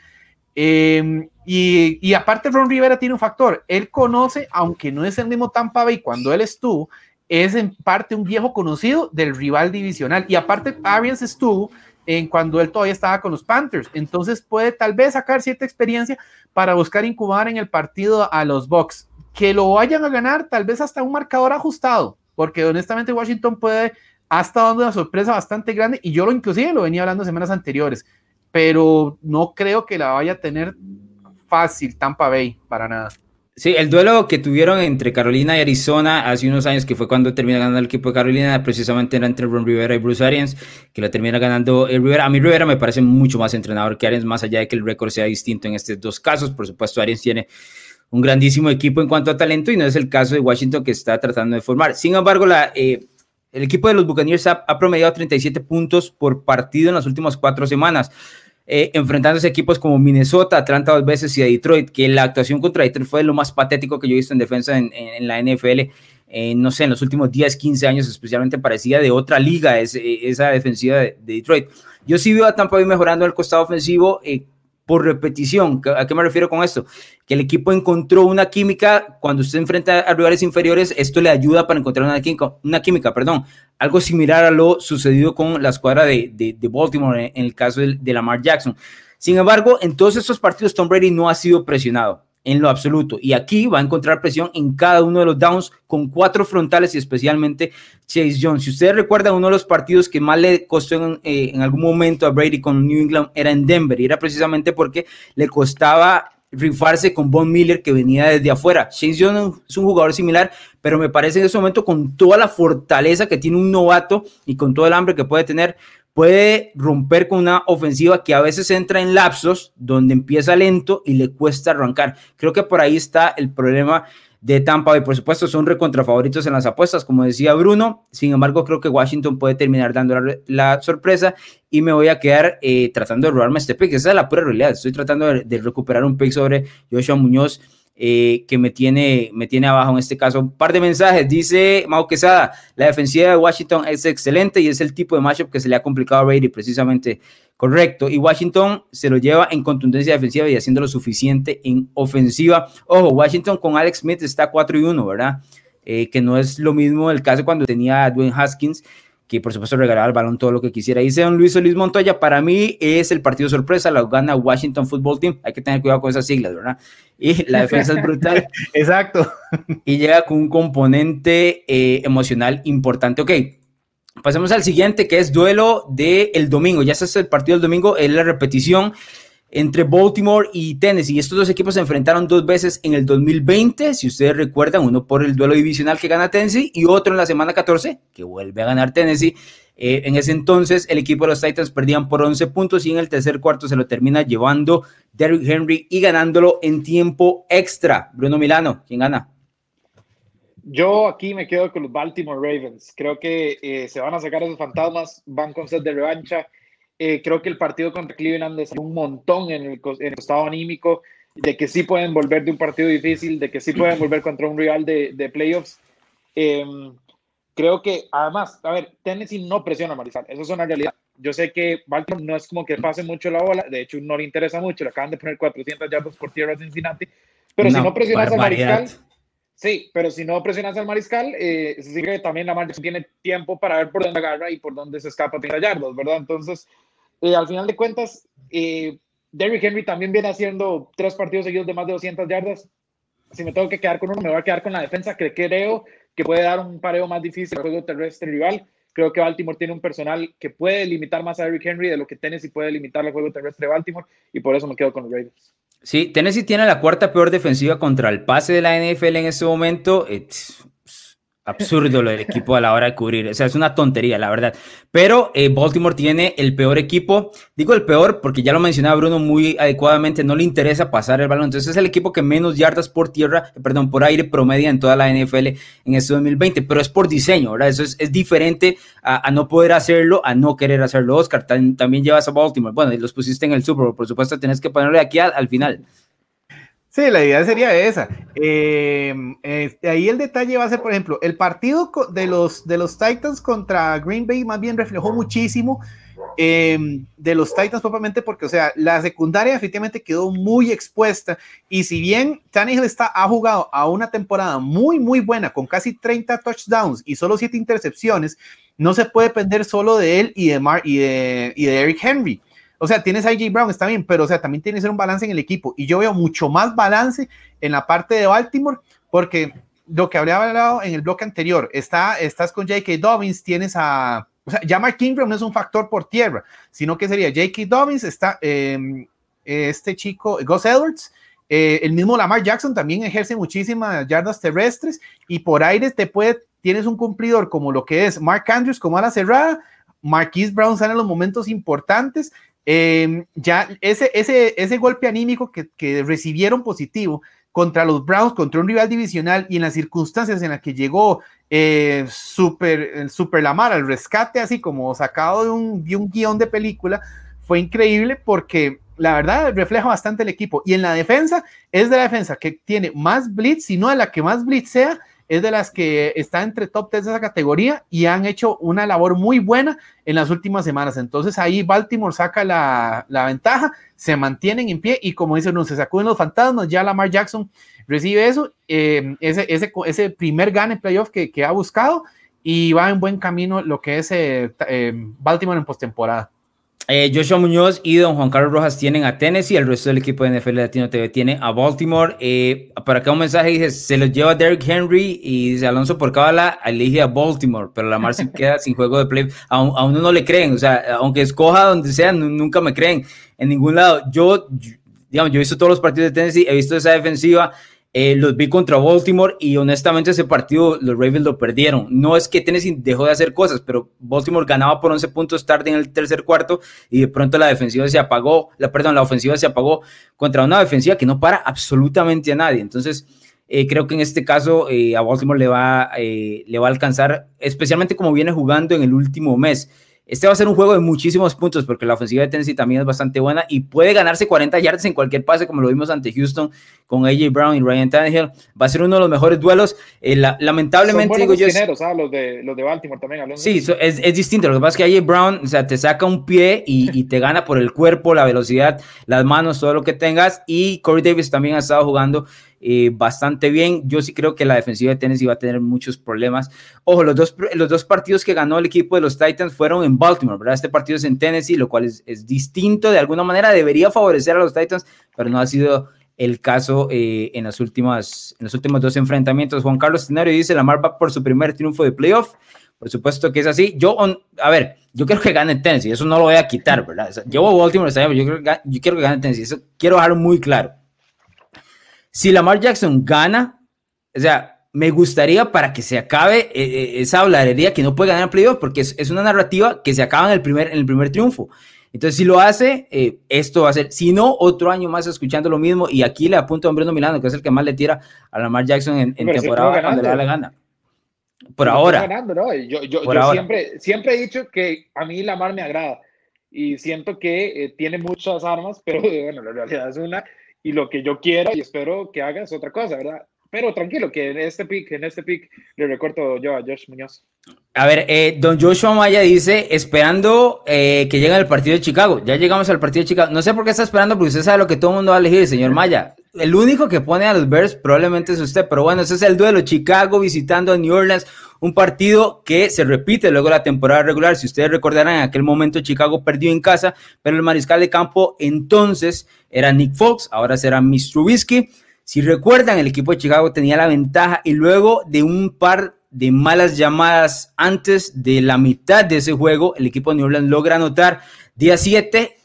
Y, y, aparte Ron Rivera tiene un factor. Él conoce, aunque no es el mismo Tampa Bay cuando él estuvo, es en parte un viejo conocido del rival divisional. Y aparte Arians estuvo en cuando él todavía estaba con los Panthers. Entonces puede tal vez sacar cierta experiencia para buscar incubar en el partido a los Bucks. Que lo vayan a ganar tal vez hasta un marcador ajustado porque honestamente Washington puede, ha estado dando una sorpresa bastante grande y yo lo inclusive lo venía hablando semanas anteriores, pero no creo que la vaya a tener fácil Tampa Bay para nada. Sí, el duelo que tuvieron entre Carolina y Arizona hace unos años, que fue cuando termina ganando el equipo de Carolina, precisamente era entre Ron Rivera y Bruce Arians, que lo termina ganando el Rivera. A mí Rivera me parece mucho más entrenador que Arians, más allá de que el récord sea distinto en estos dos casos. Por supuesto, Arians tiene un grandísimo equipo en cuanto a talento y no es el caso de Washington que está tratando de formar. Sin embargo, la, eh, el equipo de los Buccaneers ha, ha promediado 37 puntos por partido en las últimas cuatro semanas eh, enfrentándose a equipos como Minnesota, Atlanta dos veces y a Detroit, que la actuación contra Detroit fue lo más patético que yo he visto en defensa en, la NFL, eh, no sé, en los últimos 10, 15 años, especialmente parecía de otra liga esa defensiva de, de, Detroit. Yo sí veo a Tampa Bay mejorando el costado ofensivo, eh, por repetición. ¿A qué me refiero con esto? Que el equipo encontró una química cuando usted enfrenta a rivales inferiores, esto le ayuda para encontrar una química, una química perdón. Algo similar a lo sucedido con la escuadra de, Baltimore en, el caso de, de Lamar Jackson. Sin embargo, en todos estos partidos Tom Brady no ha sido presionado en lo absoluto. Y aquí va a encontrar presión en cada uno de los downs con cuatro frontales y especialmente Chase Jones. Si ustedes recuerdan, uno de los partidos que más le costó en, eh, en algún momento a Brady con New England era en Denver y era precisamente porque le costaba rifarse con Von Miller que venía desde afuera. Chase Jones es un jugador similar, pero me parece en ese momento con toda la fortaleza que tiene un novato y con todo el hambre que puede tener, puede romper con una ofensiva que a veces entra en lapsos donde empieza lento y le cuesta arrancar. Creo que por ahí está el problema de Tampa y por supuesto son recontrafavoritos en las apuestas, como decía Bruno. Sin embargo, creo que Washington puede terminar dando la, sorpresa y me voy a quedar eh, tratando de robarme este pick. Esa es la pura realidad. Estoy tratando de, de recuperar un pick sobre Joshua Muñoz eh, que me tiene, me tiene abajo en este caso. Un par de mensajes. Dice Mau Quesada, la defensiva de Washington es excelente y es el tipo de matchup que se le ha complicado a Brady, precisamente correcto. Y Washington se lo lleva en contundencia defensiva y haciendo lo suficiente en ofensiva. Ojo, Washington con Alex Smith está 4 y 1, ¿verdad? Eh, que no es lo mismo el caso cuando tenía a Dwayne Haskins que por supuesto regalaba el balón todo lo que quisiera. Dice don Luis Solís Montoya, para mí es el partido sorpresa, lo gana Washington Football Team. Hay que tener cuidado con esas siglas, ¿verdad? Y la defensa es brutal. Exacto. Y llega con un componente eh, emocional importante. Ok, pasemos al siguiente, que es duelo del el domingo. Ya se hace el partido del domingo, es la repetición entre Baltimore y Tennessee. Estos dos equipos se enfrentaron dos veces en el 2020, si ustedes recuerdan, uno por el duelo divisional que gana Tennessee y otro en la semana 14 que vuelve a ganar Tennessee. Eh, en ese entonces el equipo de los Titans perdían por 11 puntos y en el tercer cuarto se lo termina llevando Derrick Henry y ganándolo en tiempo extra. Bruno Milano, ¿quién gana? Yo aquí me quedo con los Baltimore Ravens. Creo que eh, se van a sacar esos fantasmas, van con set de revancha eh, creo que el partido contra Cleveland les un montón en el, en el, estado anímico, de que sí pueden volver de un partido difícil, de que sí pueden volver contra un rival de, de playoffs. Eh, creo que, además, a ver, Tennessee no presiona a Mariscal, eso es una realidad. Yo sé que Baltimore no es como que pase mucho la bola, de hecho no le interesa mucho, le acaban de poner 400 yardas por tierra a Cincinnati, pero no, si no presionas al Mariscal, sí, pero si no presionas al Mariscal, eh, sí que también la marcha tiene tiempo para ver por dónde agarra y por dónde se escapa 30 yardas, ¿verdad? Entonces, eh, al final de cuentas, eh, Derrick Henry también viene haciendo tres partidos seguidos de más de 200 yardas. Si me tengo que quedar con uno, me voy a quedar con la defensa, que creo que puede dar un pareo más difícil al juego terrestre rival. Creo que Baltimore tiene un personal que puede limitar más a Derrick Henry de lo que Tennessee puede limitar el juego terrestre de Baltimore, y por eso me quedo con los Raiders. Sí, Tennessee tiene la cuarta peor defensiva contra el pase de la NFL en este momento. Absurdo lo del equipo a la hora de cubrir. O sea, es una tontería, la verdad. Pero eh, Baltimore tiene el peor equipo. Digo el peor porque ya lo mencionaba Bruno muy adecuadamente. No le interesa pasar el balón. Entonces es el equipo que menos yardas por tierra, perdón, por aire promedia en toda la NFL en este 2020. Pero es por diseño, ¿verdad? Eso es, es diferente a, no poder hacerlo, a no querer hacerlo. Oscar, también llevas a Baltimore. Bueno, y los pusiste en el Super Bowl. Por supuesto, tenés que ponerle aquí al, al final. Sí, la idea sería esa. Eh, eh, ahí el detalle va a ser, por ejemplo, el partido de los, de los Titans contra Green Bay más bien reflejó muchísimo eh, de los Titans propiamente porque, o sea, la secundaria efectivamente quedó muy expuesta y si bien Tannehill está, ha jugado a una temporada muy, muy buena con casi 30 touchdowns y solo 7 intercepciones, no se puede depender solo de él y de, Mar y y de Eric Henry. O sea, tienes a AJ Brown, está bien, pero o sea, también tiene que ser un balance en el equipo. Y yo veo mucho más balance en la parte de Baltimore, porque lo que habría hablado en el bloque anterior, está, estás con J.K. Dobbins, tienes a. O sea, ya Mark Ingram no es un factor por tierra, sino que sería J.K. Dobbins, está eh, este chico, Gus Edwards, Eh, el mismo Lamar Jackson también ejerce muchísimas yardas terrestres y por aire te puede, tienes un cumplidor como lo que es Mark Andrews como a la cerrada, Marquise Brown sale en los momentos importantes. Em, ya ese, ese, ese golpe anímico que, que recibieron positivo contra los Browns, contra un rival divisional y en las circunstancias en las que llegó eh, super, super Lamar al rescate, así como sacado de un, de un guion de película, fue increíble porque la verdad refleja bastante el equipo. Y en la defensa, es de la defensa que tiene más blitz, si no de la que más blitz sea, es de las que está entre top 3 de esa categoría y han hecho una labor muy buena en las últimas semanas. Entonces ahí Baltimore saca la, la ventaja, se mantienen en pie y como dicen, no se sacuden los fantasmas, ya Lamar Jackson recibe eso, eh, ese, ese, primer gane playoff que, que, ha buscado y va en buen camino lo que es eh, eh, Baltimore en postemporada. Eh, Joshua Muñoz y don Juan Carlos Rojas tienen a Tennessee, el resto del equipo de NFL Latino TV tiene a Baltimore. Eh, para acá un mensaje dice, se los lleva Derrick Henry y dice Alonso por cábala elige a Baltimore, pero la Mar se queda sin juego de play. A, a, uno no le creen, o sea, aunque escoja donde sea, nunca me creen en ningún lado. Yo, digamos, yo he visto todos los partidos de Tennessee, he visto esa defensiva eh, los vi contra Baltimore y honestamente ese partido los Ravens lo perdieron. No es que Tennessee dejó de hacer cosas, pero Baltimore ganaba por 11 puntos tarde en el tercer cuarto y de pronto la defensiva se apagó, la, perdón, la ofensiva se apagó contra una defensiva que no para absolutamente a nadie. Entonces, eh, creo que en este caso eh, a Baltimore le va, le va a alcanzar, especialmente como viene jugando en el último mes. Este va a ser un juego de muchísimos puntos porque la ofensiva de Tennessee también es bastante buena y puede ganarse 40 yardas en cualquier pase, como lo vimos ante Houston con AJ Brown y Ryan Tannehill. Va a ser uno de los mejores duelos. Eh, la, lamentablemente, digo yo. ¿sabes? Los, de, los de Baltimore también. Hablando sí, es, es, distinto. Lo que pasa es que AJ Brown, o sea, te saca un pie y, y, te gana por el cuerpo, la velocidad, las manos, todo lo que tengas. Y Corey Davis también ha estado jugando eh, bastante bien. Yo sí creo que la defensiva de Tennessee va a tener muchos problemas. Ojo, los dos, los dos partidos que ganó el equipo de los Titans fueron en Baltimore, ¿verdad? Este partido es en Tennessee, lo cual es, es distinto. De alguna manera debería favorecer a los Titans, pero no ha sido el caso eh, en, las últimas, en los últimos dos enfrentamientos. Juan Carlos Tenario dice, Lamar va por su primer triunfo de playoff. Por supuesto que es así. Yo, a ver, yo quiero que gane Tennessee, eso no lo voy a quitar, ¿verdad? llevo a Baltimore, yo, quiero, yo quiero que gane Tennessee, eso quiero dejarlo muy claro. Si Lamar Jackson gana, o sea, me gustaría para que se acabe eh, eh, esa habladería que no puede ganar el playoff, porque es, una narrativa que se acaba en el primer, en el primer triunfo. Entonces, si lo hace, eh, esto va a ser, si no, otro año más escuchando lo mismo. Y aquí le apunto a Bruno Milano, que es el que más le tira a Lamar Jackson en, temporada cuando le da la gana. Por ahora. Yo, yo, yo Siempre, siempre he dicho que a mí Lamar me agrada y siento que tiene muchas armas, pero bueno, la realidad es una y lo que yo quiero y espero que haga es otra cosa, ¿verdad? Pero tranquilo, que en este pick, en este pick le recuerdo yo a Josh Muñoz. A ver, eh, don Joshua Maya dice, esperando eh, que llegue el partido de Chicago. Ya llegamos al partido de Chicago. No sé por qué está esperando, porque usted sabe lo que todo el mundo va a elegir, señor Maya. El único que pone a los Bears probablemente es usted, pero bueno, ese es el duelo. Chicago visitando a New Orleans, un partido que se repite luego de la temporada regular. Si ustedes recordarán, en aquel momento Chicago perdió en casa, pero el mariscal de campo entonces era Nick Fox, ahora será Mr. Trubisky. Si recuerdan, el equipo de Chicago tenía la ventaja y luego de un par de malas llamadas antes de la mitad de ese juego, el equipo de New Orleans logra anotar día 7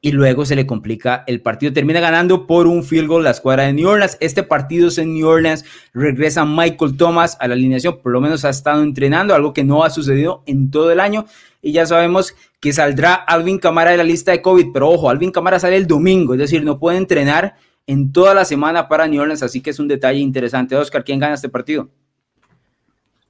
y luego se le complica el partido. Termina ganando por un field goal la escuadra de New Orleans. Este partido es en New Orleans. Regresa Michael Thomas a la alineación. Por lo menos ha estado entrenando, algo que no ha sucedido en todo el año. Y ya sabemos que saldrá Alvin Camara de la lista de COVID. Pero ojo, Alvin Camara sale el domingo, es decir, no puede entrenar en toda la semana para New Orleans. Así que es un detalle interesante. Oscar, ¿quién gana este partido?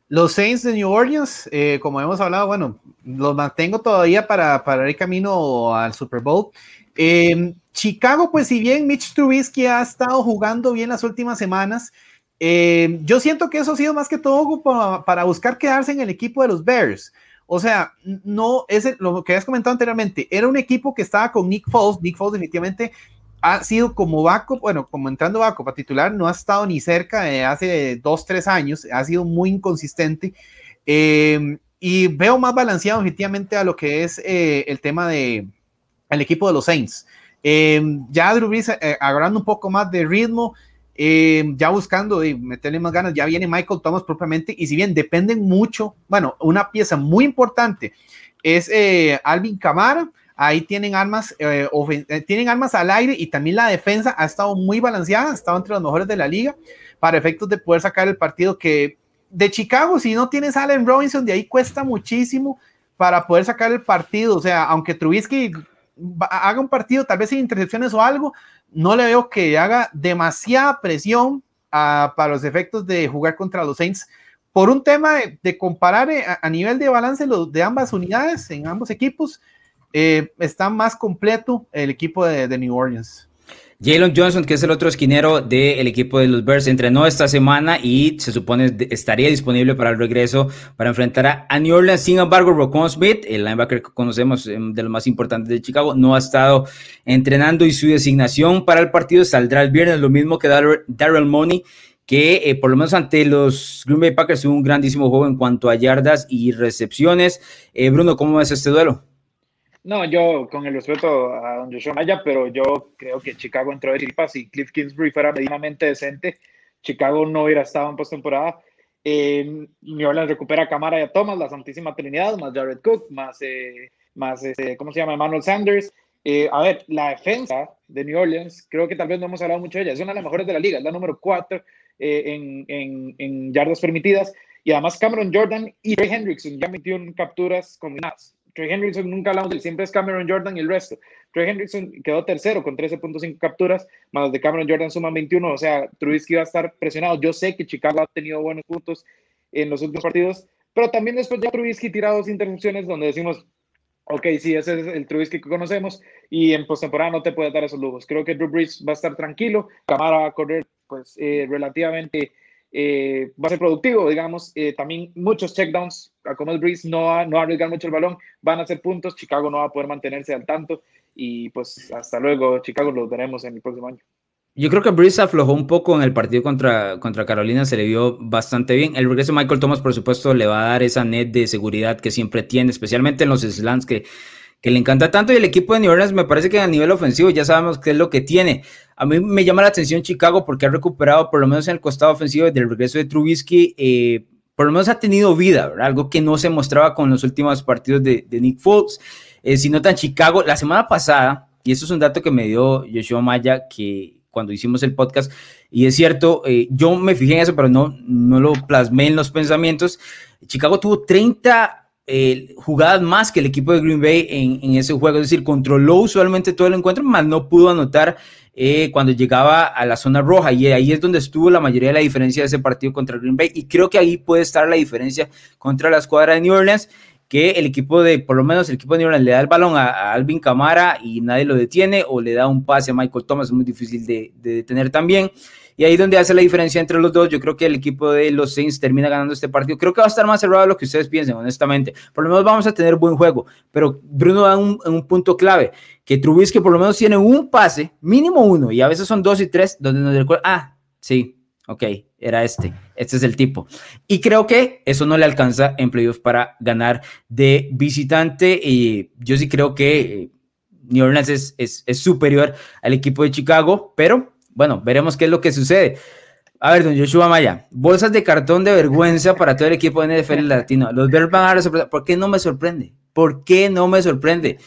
Los Saints de New Orleans, eh, como hemos hablado, bueno, los mantengo todavía para, para ir camino al Super Bowl. Eh, Chicago, pues si bien Mitch Trubisky ha estado jugando bien las últimas semanas, eh, yo siento que eso ha sido más que todo para, para, buscar quedarse en el equipo de los Bears. O sea, no es lo que habías comentado anteriormente, era un equipo que estaba con Nick Foles. Nick Foles definitivamente ha sido como backup, bueno, como entrando backup a titular, no ha estado ni cerca de hace dos, tres años, ha sido muy inconsistente. Em, y veo más balanceado efectivamente a lo que es eh, el tema de el equipo de los Saints. Em, ya Drew Brees eh, agarrando un poco más de ritmo, em, ya buscando y meterle más ganas, ya viene Michael Thomas propiamente, y si bien dependen mucho, bueno, una pieza muy importante es eh, Alvin Camara, ahí tienen armas, eh, eh, tienen armas al aire y también la defensa ha estado muy balanceada, ha estado entre los mejores de la liga para efectos de poder sacar el partido que de Chicago, si no tienes a Allen Robinson, de ahí cuesta muchísimo para poder sacar el partido. O sea, aunque Trubisky haga un partido tal vez sin intercepciones o algo, no le veo que haga demasiada presión ah, para los efectos de jugar contra los Saints por un tema de, comparar eh, a, nivel de balance de ambas unidades en ambos equipos eh, está más completo el equipo de, New Orleans. Jalen Johnson, que es el otro esquinero del equipo de los Bears, entrenó esta semana y se supone estaría disponible para el regreso para enfrentar a, New Orleans. Sin embargo, Rocon Smith, el linebacker que conocemos em, de los más importantes de Chicago, no ha estado entrenando y su designación para el partido saldrá el viernes, lo mismo que Daryl Money que eh, por lo menos ante los Green Bay Packers tuvo un grandísimo juego en cuanto a yardas y recepciones. Eh, Bruno, ¿cómo ves este duelo? No, yo con el respeto a don Joshua Maya, pero yo creo que Chicago entró de chiripas y Cliff Kingsbury fuera medianamente decente. Chicago no hubiera estado en postemporada. Eh, New Orleans recupera a Cámara y a Thomas, la Santísima Trinidad, más Jared Cook, más, eh, más este, ¿cómo se llama? Emmanuel Sanders. Eh, a ver, la defensa de New Orleans, creo que tal vez no hemos hablado mucho de ella, es una de las mejores de la liga, es la número 4 en, en, en, yardas permitidas. Y además Cameron Jordan y Ray Hendrickson ya metieron capturas combinadas. Trey Hendrickson nunca hablamos de siempre es Cameron Jordan y el resto. Trey Hendrickson quedó tercero con 13.5 capturas, más de Cameron Jordan suman 21, o sea, Trubisky va a estar presionado. Yo sé que Chicago ha tenido buenos puntos en los últimos partidos, pero también después ya Trubisky tirado dos interrupciones donde decimos, ok, sí, ese es el Trubisky que conocemos y en postemporada no te puede dar esos lujos. Creo que Drew Brees va a estar tranquilo, Camara va a correr pues eh, relativamente eh, va a ser productivo, digamos. Eh, también muchos checkdowns, como el Breeze no va, no va a arriesgar mucho el balón, van a ser puntos. Chicago no va a poder mantenerse al tanto. Y pues hasta luego, Chicago, los veremos en el próximo año. Yo creo que Breeze aflojó un poco en el partido contra, contra Carolina, se le vio bastante bien. El regreso de Michael Thomas, por supuesto, le va a dar esa net de seguridad que siempre tiene, especialmente en los slants que que le encanta tanto y el equipo de New Orleans me parece que a nivel ofensivo ya sabemos qué es lo que tiene. A mí me llama la atención Chicago porque ha recuperado por lo menos en el costado ofensivo desde el regreso de Trubisky, eh, por lo menos ha tenido vida, algo que no se mostraba con los últimos partidos de, Nick Foles. Eh, si Chicago, la semana pasada, y eso es un dato que me dio Yoshua Maya, que cuando hicimos el podcast, y es cierto, eh, yo me fijé en eso, pero no, no lo plasmé en los pensamientos. Chicago tuvo 30 eh, jugadas más que el equipo de Green Bay en, ese juego, es decir, controló usualmente todo el encuentro, mas no pudo anotar eh, cuando llegaba a la zona roja. Y ahí es donde estuvo la mayoría de la diferencia de ese partido contra Green Bay. Y creo que ahí puede estar la diferencia contra la escuadra de New Orleans que el equipo de, por lo menos el equipo de New Orleans le da el balón a, Alvin Camara y nadie lo detiene o le da un pase a Michael Thomas, muy difícil de, de detener también. Y ahí donde hace la diferencia entre los dos, yo creo que el equipo de los Saints termina ganando este partido. Creo que va a estar más cerrado de lo que ustedes piensen, honestamente. Por lo menos vamos a tener buen juego. Pero Bruno da un, un punto clave, que Trubisky por lo menos tiene un pase, mínimo uno, y a veces son dos y tres, donde nos recuerda, ah, sí, ok, era este, este es el tipo. Y creo que eso no le alcanza en playoffs para ganar de visitante. Y yo sí creo que eh, New Orleans es, es superior al equipo de Chicago, pero bueno, veremos qué es lo que sucede. A ver, don Joshua Maya, bolsas de cartón de vergüenza para todo el equipo de NFL Latino. Los Bears van a sorprender. ¿Por qué no me sorprende? ¿Por qué no me sorprende?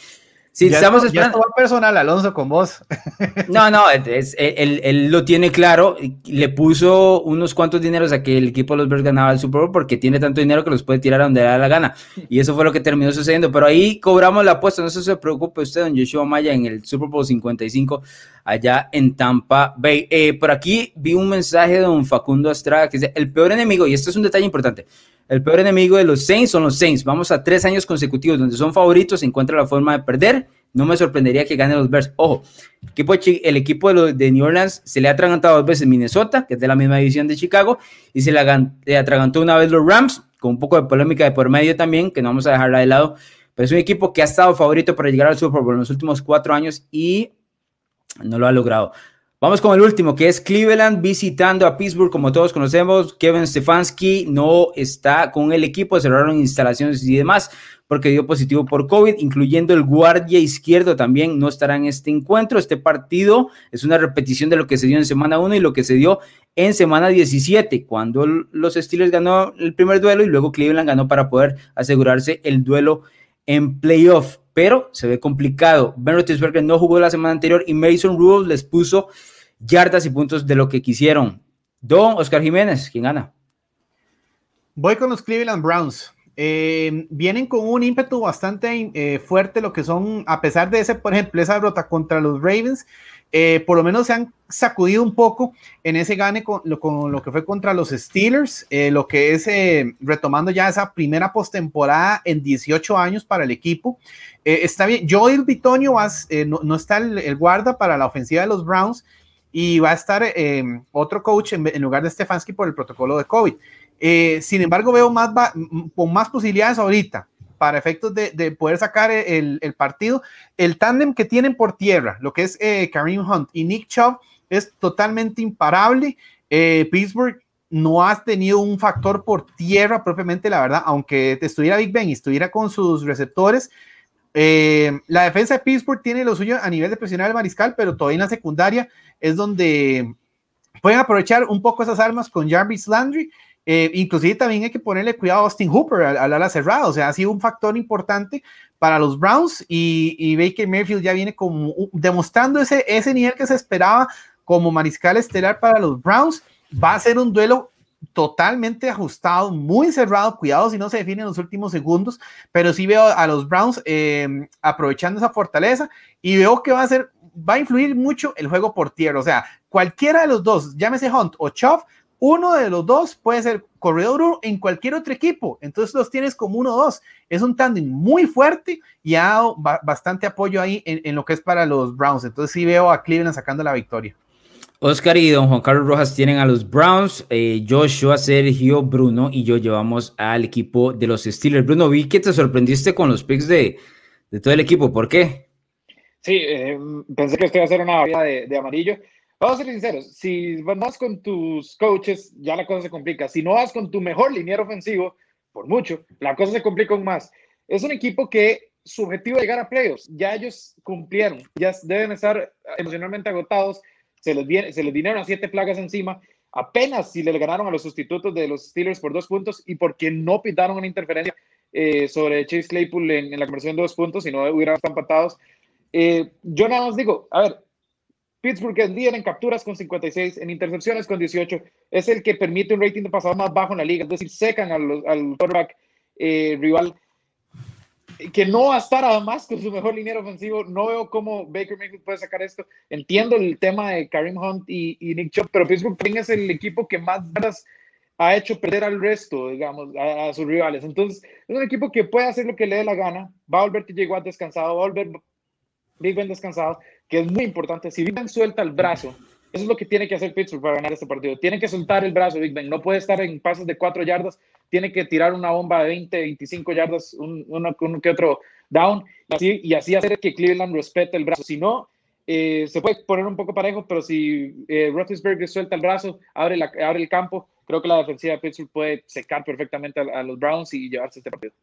Si estamos esperando. Ya personal, Alonso, con vos. No, no, es, él, lo tiene claro. Le puso unos cuantos dineros a que el equipo de los Bears ganaba el Super Bowl porque tiene tanto dinero que los puede tirar a donde le da la gana. Y eso fue lo que terminó sucediendo. Pero ahí cobramos la apuesta. No se preocupe usted, don Joshua Maya, en el Super Bowl 55 allá en Tampa Bay. Eh, por aquí vi un mensaje de don Facundo Estrada que dice: el peor enemigo, y esto es un detalle importante. El peor enemigo de los Saints son los Saints. Vamos a tres años consecutivos donde son favoritos, encuentra la forma de perder. No me sorprendería que ganen los Bears. Ojo, el equipo de, los, de New Orleans se le ha atragantado dos veces Minnesota, que es de la misma división de Chicago, y se le, atragantó una vez los Rams, con un poco de polémica de por medio también, que no vamos a dejarla de lado. Pero es un equipo que ha estado favorito para llegar al Super Bowl en los últimos cuatro años y no lo ha logrado. Vamos con el último, que es Cleveland visitando a Pittsburgh. Como todos conocemos, Kevin Stefanski no está con el equipo, cerraron instalaciones y demás porque dio positivo por COVID, incluyendo el guardia izquierdo también no estará en este encuentro. Este partido es una repetición de lo que se dio en semana 1 y lo que se dio en semana 17, cuando los Steelers ganó el primer duelo y luego Cleveland ganó para poder asegurarse el duelo en playoff. pero se ve complicado. Ben Roethlisberger no jugó la semana anterior y Mason Rudolph les puso yardas y puntos de lo que quisieron. Don Oscar Jiménez, ¿quién gana? Voy con los Cleveland Browns. Eh, vienen con un ímpetu bastante eh, fuerte, lo que son, a pesar de ese, por ejemplo, esa derrota contra los Ravens, eh, por lo menos se han sacudido un poco en ese gane con lo, que fue contra los Steelers, lo que es retomando ya esa primera postemporada en 18 años para el equipo. está bien, Joel Bitonio no, no, está el, guarda para la ofensiva de los Browns y va a estar otro coach en, en lugar de Stefanski por el protocolo de COVID. Eh, sin embargo, veo más con más posibilidades ahorita para efectos de, poder sacar el, partido. El tándem que tienen por tierra, lo que es eh, Kareem Hunt y Nick Chubb, es totalmente imparable. Eh, Pittsburgh no ha tenido un factor por tierra propiamente, la verdad, aunque estuviera Big Ben y estuviera con sus receptores. La defensa de Pittsburgh tiene lo suyo a nivel de presionar al mariscal, pero todavía en la secundaria es donde pueden aprovechar un poco esas armas con Jarvis Landry eh, inclusive también hay que ponerle cuidado a Austin Hooper al, ala cerrada, o sea, ha sido un factor importante para los Browns y, Baker Mayfield ya viene como demostrando ese, ese nivel que se esperaba como mariscal estelar para los Browns. Va a ser un duelo totalmente ajustado, muy cerrado, cuidado si no se define en los últimos segundos, pero sí veo a los Browns em, aprovechando esa fortaleza y veo que va a ser, va a influir mucho el juego por tierra, o sea, cualquiera de los dos, llámese Hunt o Chubb, uno de los dos puede ser corredor en cualquier otro equipo. Entonces los tienes como uno o dos. Es un tándem muy fuerte y ha dado bastante apoyo ahí en, lo que es para los Browns. Entonces sí veo a Cleveland sacando la victoria. Oscar y don Juan Carlos Rojas tienen a los Browns, eh, Joshua, Sergio, Bruno y yo llevamos al equipo de los Steelers. Bruno, vi que te sorprendiste con los picks de, todo el equipo. ¿Por qué? Sí, eh, pensé que esto iba a ser una variedad de, de amarillo. Vamos a ser sinceros, si vas con tus coaches, ya la cosa se complica. Si no vas con tu mejor liniero ofensivo, por mucho, la cosa se complica aún más. Es un equipo que su objetivo es llegar a playoffs. Ya ellos cumplieron, ya deben estar emocionalmente agotados. Se les, viene, vinieron a siete plagas encima. Apenas si le ganaron a los sustitutos de los Steelers por dos puntos y porque no pitaron una interferencia eh, sobre Chase Claypool en, la conversión de dos puntos, si no hubieran estado empatados. Eh, yo nada más digo, a ver, Pittsburgh es líder en capturas con 56, en intercepciones con 18. Es el que permite un rating de pasado más bajo en la liga. Es decir, secan al, al quarterback eh, rival que no va a estar además con su mejor liniero ofensivo. No veo cómo Baker Mayfield puede sacar esto. Entiendo el tema de Karim Hunt y, Nick Chubb, pero Pittsburgh es el equipo que más ha hecho perder al resto, digamos, a, sus rivales. Entonces, es un equipo que puede hacer lo que le dé la gana. Va a volver TJ descansado, va a volver Big Ben descansado que es muy importante. Si Big Ben suelta el brazo, eso es lo que tiene que hacer Pittsburgh para ganar este partido. Tiene que soltar el brazo, Big Ben. No puede estar en pasos de cuatro yardas. Tiene que tirar una bomba de 20, 25 yardas, un, uno, que otro down, y así, hacer que Cleveland respete el brazo. Si no, eh, se puede poner un poco parejo, pero si eh, Roethlisberger suelta el brazo, abre, la, abre el campo, creo que la defensiva de Pittsburgh puede secar perfectamente a los Browns y llevarse este partido.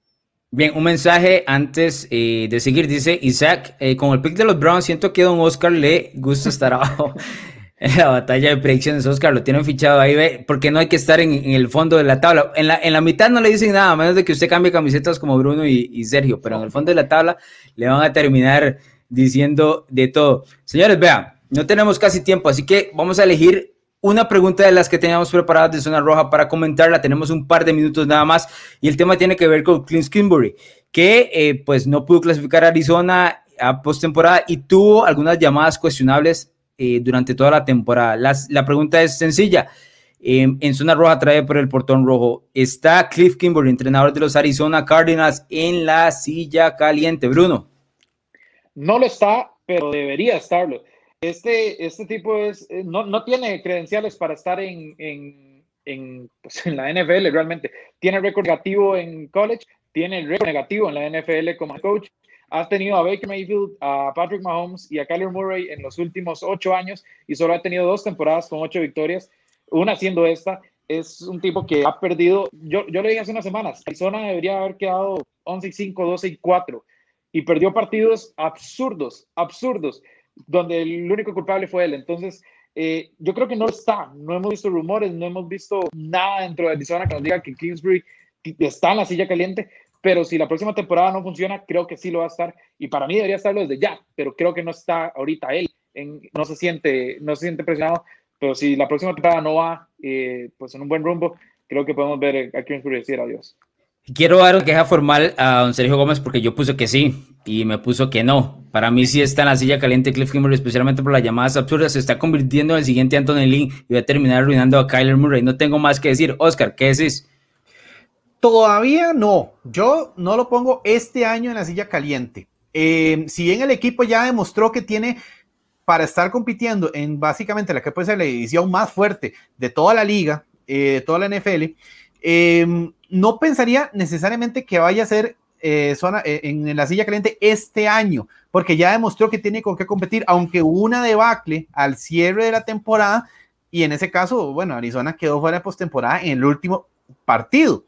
Bien, un mensaje antes eh, de seguir. Dice Isaac, eh, con el pick de los Browns, siento que a Don Oscar le gusta estar abajo en la batalla de predicciones. Oscar, lo tienen fichado ahí, ve, porque no hay que estar en, el fondo de la tabla. En la, en la mitad no le dicen nada, a menos de que usted cambie camisetas como Bruno y, Sergio, pero en el fondo de la tabla le van a terminar diciendo de todo. Señores, vean, no tenemos casi tiempo, así que vamos a elegir una pregunta de las que teníamos preparadas de Zona Roja para comentarla. Tenemos un par de minutos nada más y el tema tiene que ver con Clint Skimbury, que eh, pues no pudo clasificar a Arizona a postemporada y tuvo algunas llamadas cuestionables eh, durante toda la temporada. la pregunta es sencilla. Em, en Zona Roja trae por el portón rojo. ¿Está Cliff Kimberly, entrenador de los Arizona Cardinals, en la silla caliente? Bruno. No lo está, pero debería estarlo este, este tipo es, eh, no, no tiene credenciales para estar en, en, en, pues en la NFL realmente. Tiene récord negativo en college, tiene récord negativo en la NFL como coach. Ha tenido a Baker Mayfield, a Patrick Mahomes y a Kyler Murray en los últimos ocho años y solo ha tenido dos temporadas con ocho victorias, una siendo esta. Es un tipo que ha perdido, yo, yo le dije hace unas semanas, Arizona debería haber quedado 11 y 5, 12 y 4 y perdió partidos absurdos, absurdos donde el único culpable fue él. Entonces, eh, yo creo que no está. No hemos visto rumores, no hemos visto nada dentro de Arizona que nos diga que Kingsbury está en la silla caliente, pero si la próxima temporada no funciona, creo que sí lo va a estar. Y para mí debería estarlo desde ya, pero creo que no está ahorita él. En, no, se siente, no se siente presionado, pero si la próxima temporada no va eh, pues en un buen rumbo, creo que podemos ver a Kingsbury decir adiós. Quiero dar una queja formal a don Sergio Gómez porque yo puse que sí y me puso que no. Para mí sí está en la silla caliente Cliff Kingsbury, especialmente por las llamadas absurdas. Se está convirtiendo en el siguiente Anthony Lynn y va a terminar arruinando a Kyler Murray. No tengo más que decir. Oscar, ¿qué decís? Todavía no. Yo no lo pongo este año en la silla caliente. Eh, si bien el equipo ya demostró que tiene para estar compitiendo en básicamente la que puede ser la edición más fuerte de toda la liga, eh, de toda la NFL, em, no pensaría necesariamente que vaya a ser eh, zona, en la silla caliente este año, porque ya demostró que tiene con qué competir, aunque una debacle al cierre de la temporada, y en ese caso, bueno, Arizona quedó fuera de postemporada en el último partido.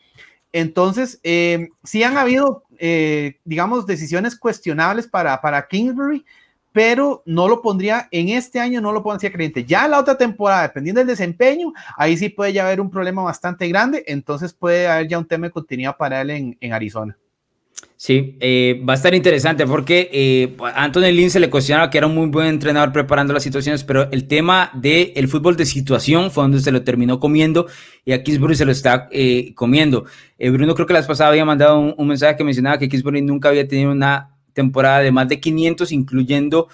Entonces, eh, sí han habido, eh, digamos, decisiones cuestionables para, para Kingsbury, pero no lo pondría en este año, no lo pondría creyente. Ya en la otra temporada, dependiendo del desempeño, ahí sí puede ya haber un problema bastante grande, entonces puede haber ya un tema de continuidad para él en, en Arizona. Sí, eh, va a estar interesante porque eh, Anthony Lynn se le cuestionaba que era un muy buen entrenador preparando las situaciones, pero el tema del el fútbol de situación fue donde se lo terminó comiendo y a Kingsbury se lo está eh, comiendo. Eh, Bruno creo que la vez pasada había mandado un, mensaje que mencionaba que Kingsbury nunca había tenido una temporada de más de 500, incluyendo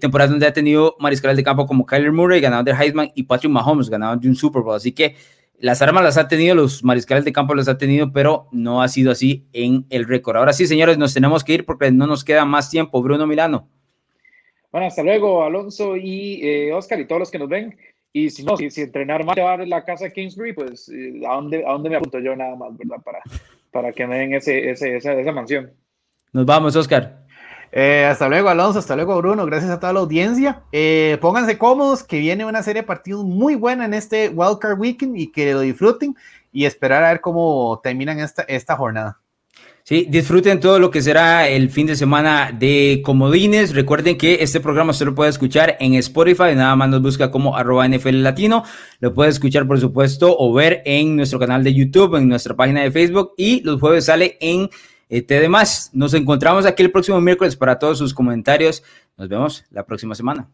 temporadas donde ha tenido mariscales de campo como Kyler Murray, ganador de Heisman, y Patrick Mahomes, ganador de un Super Bowl. Así que las armas las ha tenido, los mariscales de campo las ha tenido, pero no ha sido así en el récord. Ahora sí, señores, nos tenemos que ir porque no nos queda más tiempo. Bruno Milano. Bueno, hasta luego, Alonso y eh, Oscar y todos los que nos ven. Y si no, si, entrenar más llevar la casa de Kingsbury, pues eh, ¿a, dónde, ¿a dónde me apunto yo nada más, verdad? Para, para que me den ese, ese, esa, esa mansión. Nos vamos, Oscar. Eh, hasta luego, Alonso. Hasta luego, Bruno. Gracias a toda la audiencia. Eh, pónganse cómodos, que viene una serie de partidos muy buena en este Wildcard Weekend y que lo disfruten y esperar a ver cómo terminan esta, esta jornada. Sí, disfruten todo lo que será el fin de semana de Comodines. Recuerden que este programa se lo puede escuchar en Spotify, nada más nos busca como arroba NFL Latino. Lo puede escuchar, por supuesto, o ver en nuestro canal de YouTube, en nuestra página de Facebook y los jueves sale en este demás. Nos encontramos aquí el próximo miércoles para todos sus comentarios. Nos vemos la próxima semana.